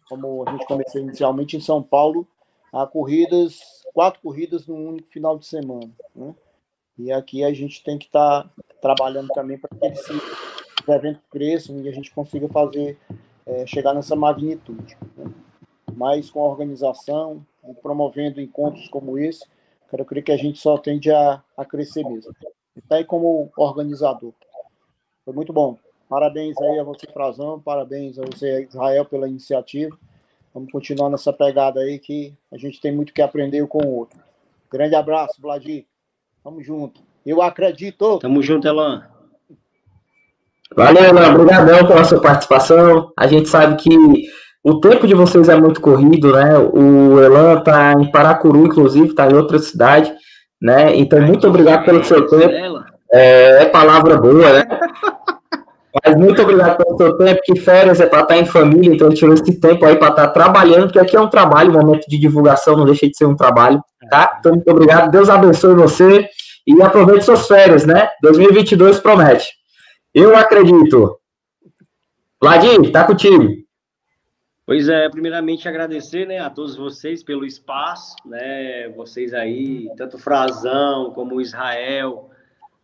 como a gente começou inicialmente em São Paulo, há corridas, quatro corridas num único final de semana. Né? E aqui a gente tem que estar tá trabalhando também para que esse evento cresça e a gente consiga fazer, é, chegar nessa magnitude. Né? Mas com a organização, promovendo encontros como esse, eu creio que a gente só tende a, a crescer mesmo. Está aí como organizador. Foi muito bom. Parabéns aí a você, Frazão. Parabéns a você, Israel, pela iniciativa. Vamos continuar nessa pegada aí que a gente tem muito que aprender com o outro. Grande abraço, Vladir. Tamo junto. Eu acredito. Tamo junto, Elan. Valeu, Elan. Obrigadão pela sua participação. A gente sabe que o tempo de vocês é muito corrido, né? O Elan tá em Paracuru, inclusive, tá em outra cidade, né? Então, muito obrigado pelo seu tempo. É, é palavra boa, né? Mas muito obrigado pelo seu tempo, que férias é para estar em família, então tirou esse tempo aí para estar trabalhando, porque aqui é um trabalho, um momento de divulgação não deixa de ser um trabalho, tá? Então, muito obrigado, Deus abençoe você e aproveite suas férias, né? 2022 promete. Eu acredito. Vladimir, tá contigo. Pois é, primeiramente agradecer né, a todos vocês pelo espaço, né? Vocês aí, tanto Frazão como Israel,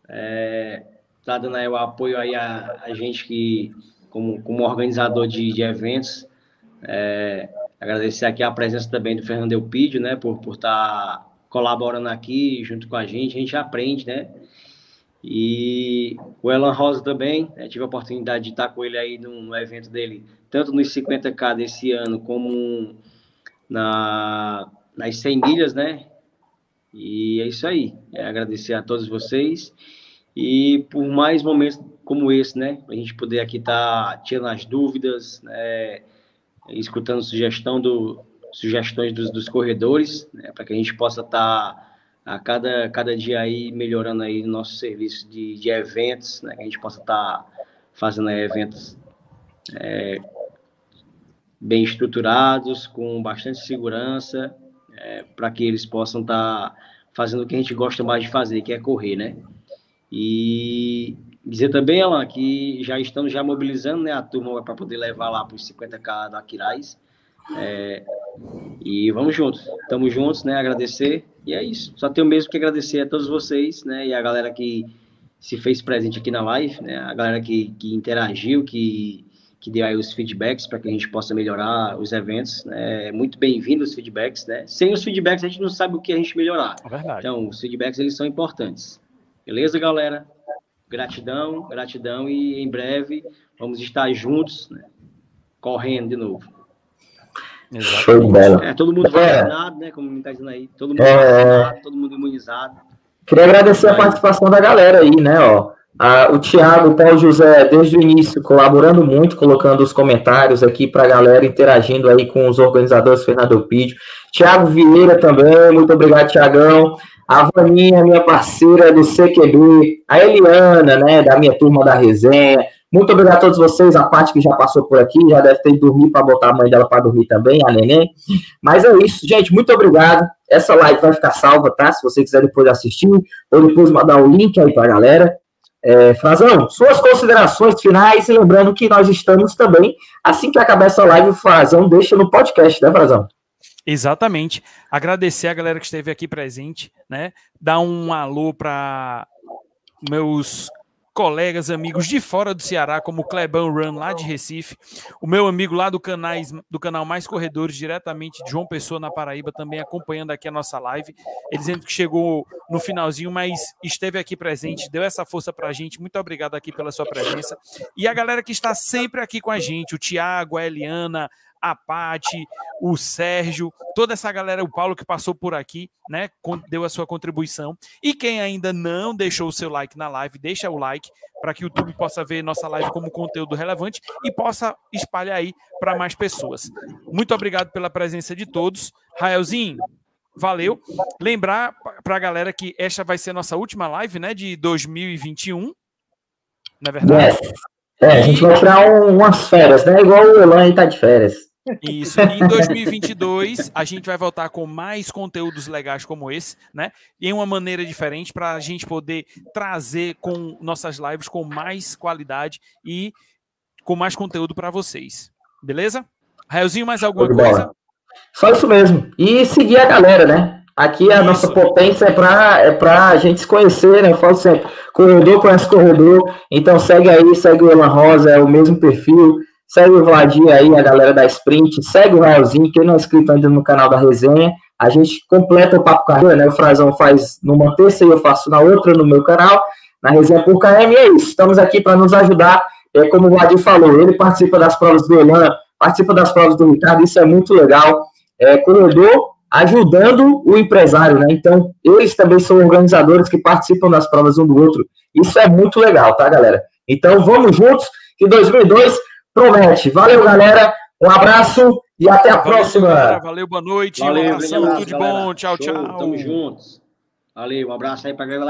é, tá dando aí o apoio aí a, a gente que, como, como organizador de, de eventos, é, agradecer aqui a presença também do Fernando Elpidio, né, por por estar tá colaborando aqui junto com a gente, a gente aprende, né, e o Elan Rosa também, né, tive a oportunidade de estar com ele aí no, no evento dele, tanto nos 50K desse ano, como na, nas 100 milhas, né, e é isso aí, é agradecer a todos vocês, e por mais momentos como esse, né? A gente poder aqui estar tá tirando as dúvidas, né? escutando sugestão do, sugestões dos, dos corredores, né? para que a gente possa estar tá a cada, cada dia aí melhorando aí o nosso serviço de, de eventos, né? Que a gente possa estar tá fazendo eventos é, bem estruturados, com bastante segurança, é, para que eles possam estar tá fazendo o que a gente gosta mais de fazer, que é correr, né? E dizer também, Alan, que já estamos já mobilizando né, a turma para poder levar lá para os 50k da Aquiraz. É, e vamos juntos, estamos juntos, né? Agradecer. E é isso. Só tenho mesmo que agradecer a todos vocês, né? E a galera que se fez presente aqui na live, né? A galera que, que interagiu, que, que deu aí os feedbacks para que a gente possa melhorar os eventos. Né? É muito bem-vindo os feedbacks, né? Sem os feedbacks a gente não sabe o que a gente melhorar. É então, os feedbacks eles são importantes. Beleza, galera? Gratidão, gratidão e em vamos estar juntos, né? correndo de novo. Show de bola. É, todo mundo é. vacinado, né? Como está dizendo aí. Todo mundo é... vacinado, todo mundo imunizado. Queria agradecer a participação da galera aí, né? Ó, a, o Thiago, o Paulo José, desde o início, colaborando muito, colocando os comentários aqui para a galera, interagindo aí com os organizadores, Fernando Pídio. Thiago Vieira também, muito obrigado, Tiagão a Vaninha, minha parceira do CQB, a Eliana, né, da minha turma da resenha. Muito obrigado a todos vocês, a parte que já passou por aqui, já deve ter dormido para botar a mãe dela para dormir também, a neném. Mas é isso, gente, muito obrigado. Essa live vai ficar salva, tá? Se você quiser depois assistir, ou depois mandar o link aí para a galera. É, Frazão, suas considerações finais, e lembrando que nós estamos também, assim que acabar essa live, o Frazão deixa no podcast, né, Frazão? Exatamente. Agradecer a galera que esteve aqui presente, né? Dar um alô para meus colegas, amigos de fora do Ceará, como o Clebão Run, lá de Recife, o meu amigo lá do, canais, do canal Mais Corredores, diretamente de João Pessoa, na Paraíba, também acompanhando aqui a nossa live. Ele dizendo que chegou no finalzinho, mas esteve aqui presente, deu essa força pra gente. Muito obrigado aqui pela sua presença. E a galera que está sempre aqui com a gente, o Tiago, a Eliana, a Pati, o Sérgio, toda essa galera, o Paulo que passou por aqui, né, deu a sua contribuição. E quem ainda não deixou o seu like na live, deixa o like para que o YouTube possa ver nossa live como conteúdo relevante e possa espalhar aí para mais pessoas. Muito obrigado pela presença de todos. Raelzinho, valeu. Lembrar para a galera que esta vai ser nossa última live, né, de 2021. Não é verdade? É, a gente vai tirar um, umas férias, né? Igual o Elan aí tá de férias. Isso. E em 2022 a gente vai voltar com mais conteúdos legais como esse, né? Em uma maneira diferente para a gente poder trazer com nossas lives com mais qualidade e com mais conteúdo para vocês. Beleza? Raelzinho, mais alguma coisa? Só isso mesmo. E seguir a galera, né? Aqui a isso. nossa potência é para é pra gente se conhecer, né? Eu falo sempre, corredor conhece corredor, então segue aí, segue o Elan Rosa, é o mesmo perfil. Segue o Vladinho aí, a galera da Sprint. Segue o Raelzinho, quem não é inscrito ainda no canal da resenha. A gente completa o Papo Carreira, né? O Frazão faz numa terça e eu faço na outra no meu canal, na resenha por KM. E é isso, estamos aqui para nos ajudar. É como o Vladinho falou, ele participa das provas do Elan, participa das provas do Ricardo, isso é muito legal. É corredor ajudando o empresário, né? Então, eles também são organizadores que participam das provas um do outro. Isso é muito legal, tá, galera? Então, vamos juntos, que 2002 promete. Valeu, galera. Um abraço e até a Valeu, próxima. Galera. Valeu, boa noite. Valeu, um abração, tudo de galera. bom. Tchau, Show, tchau. Tamo juntos. Valeu, um abraço aí pra galera.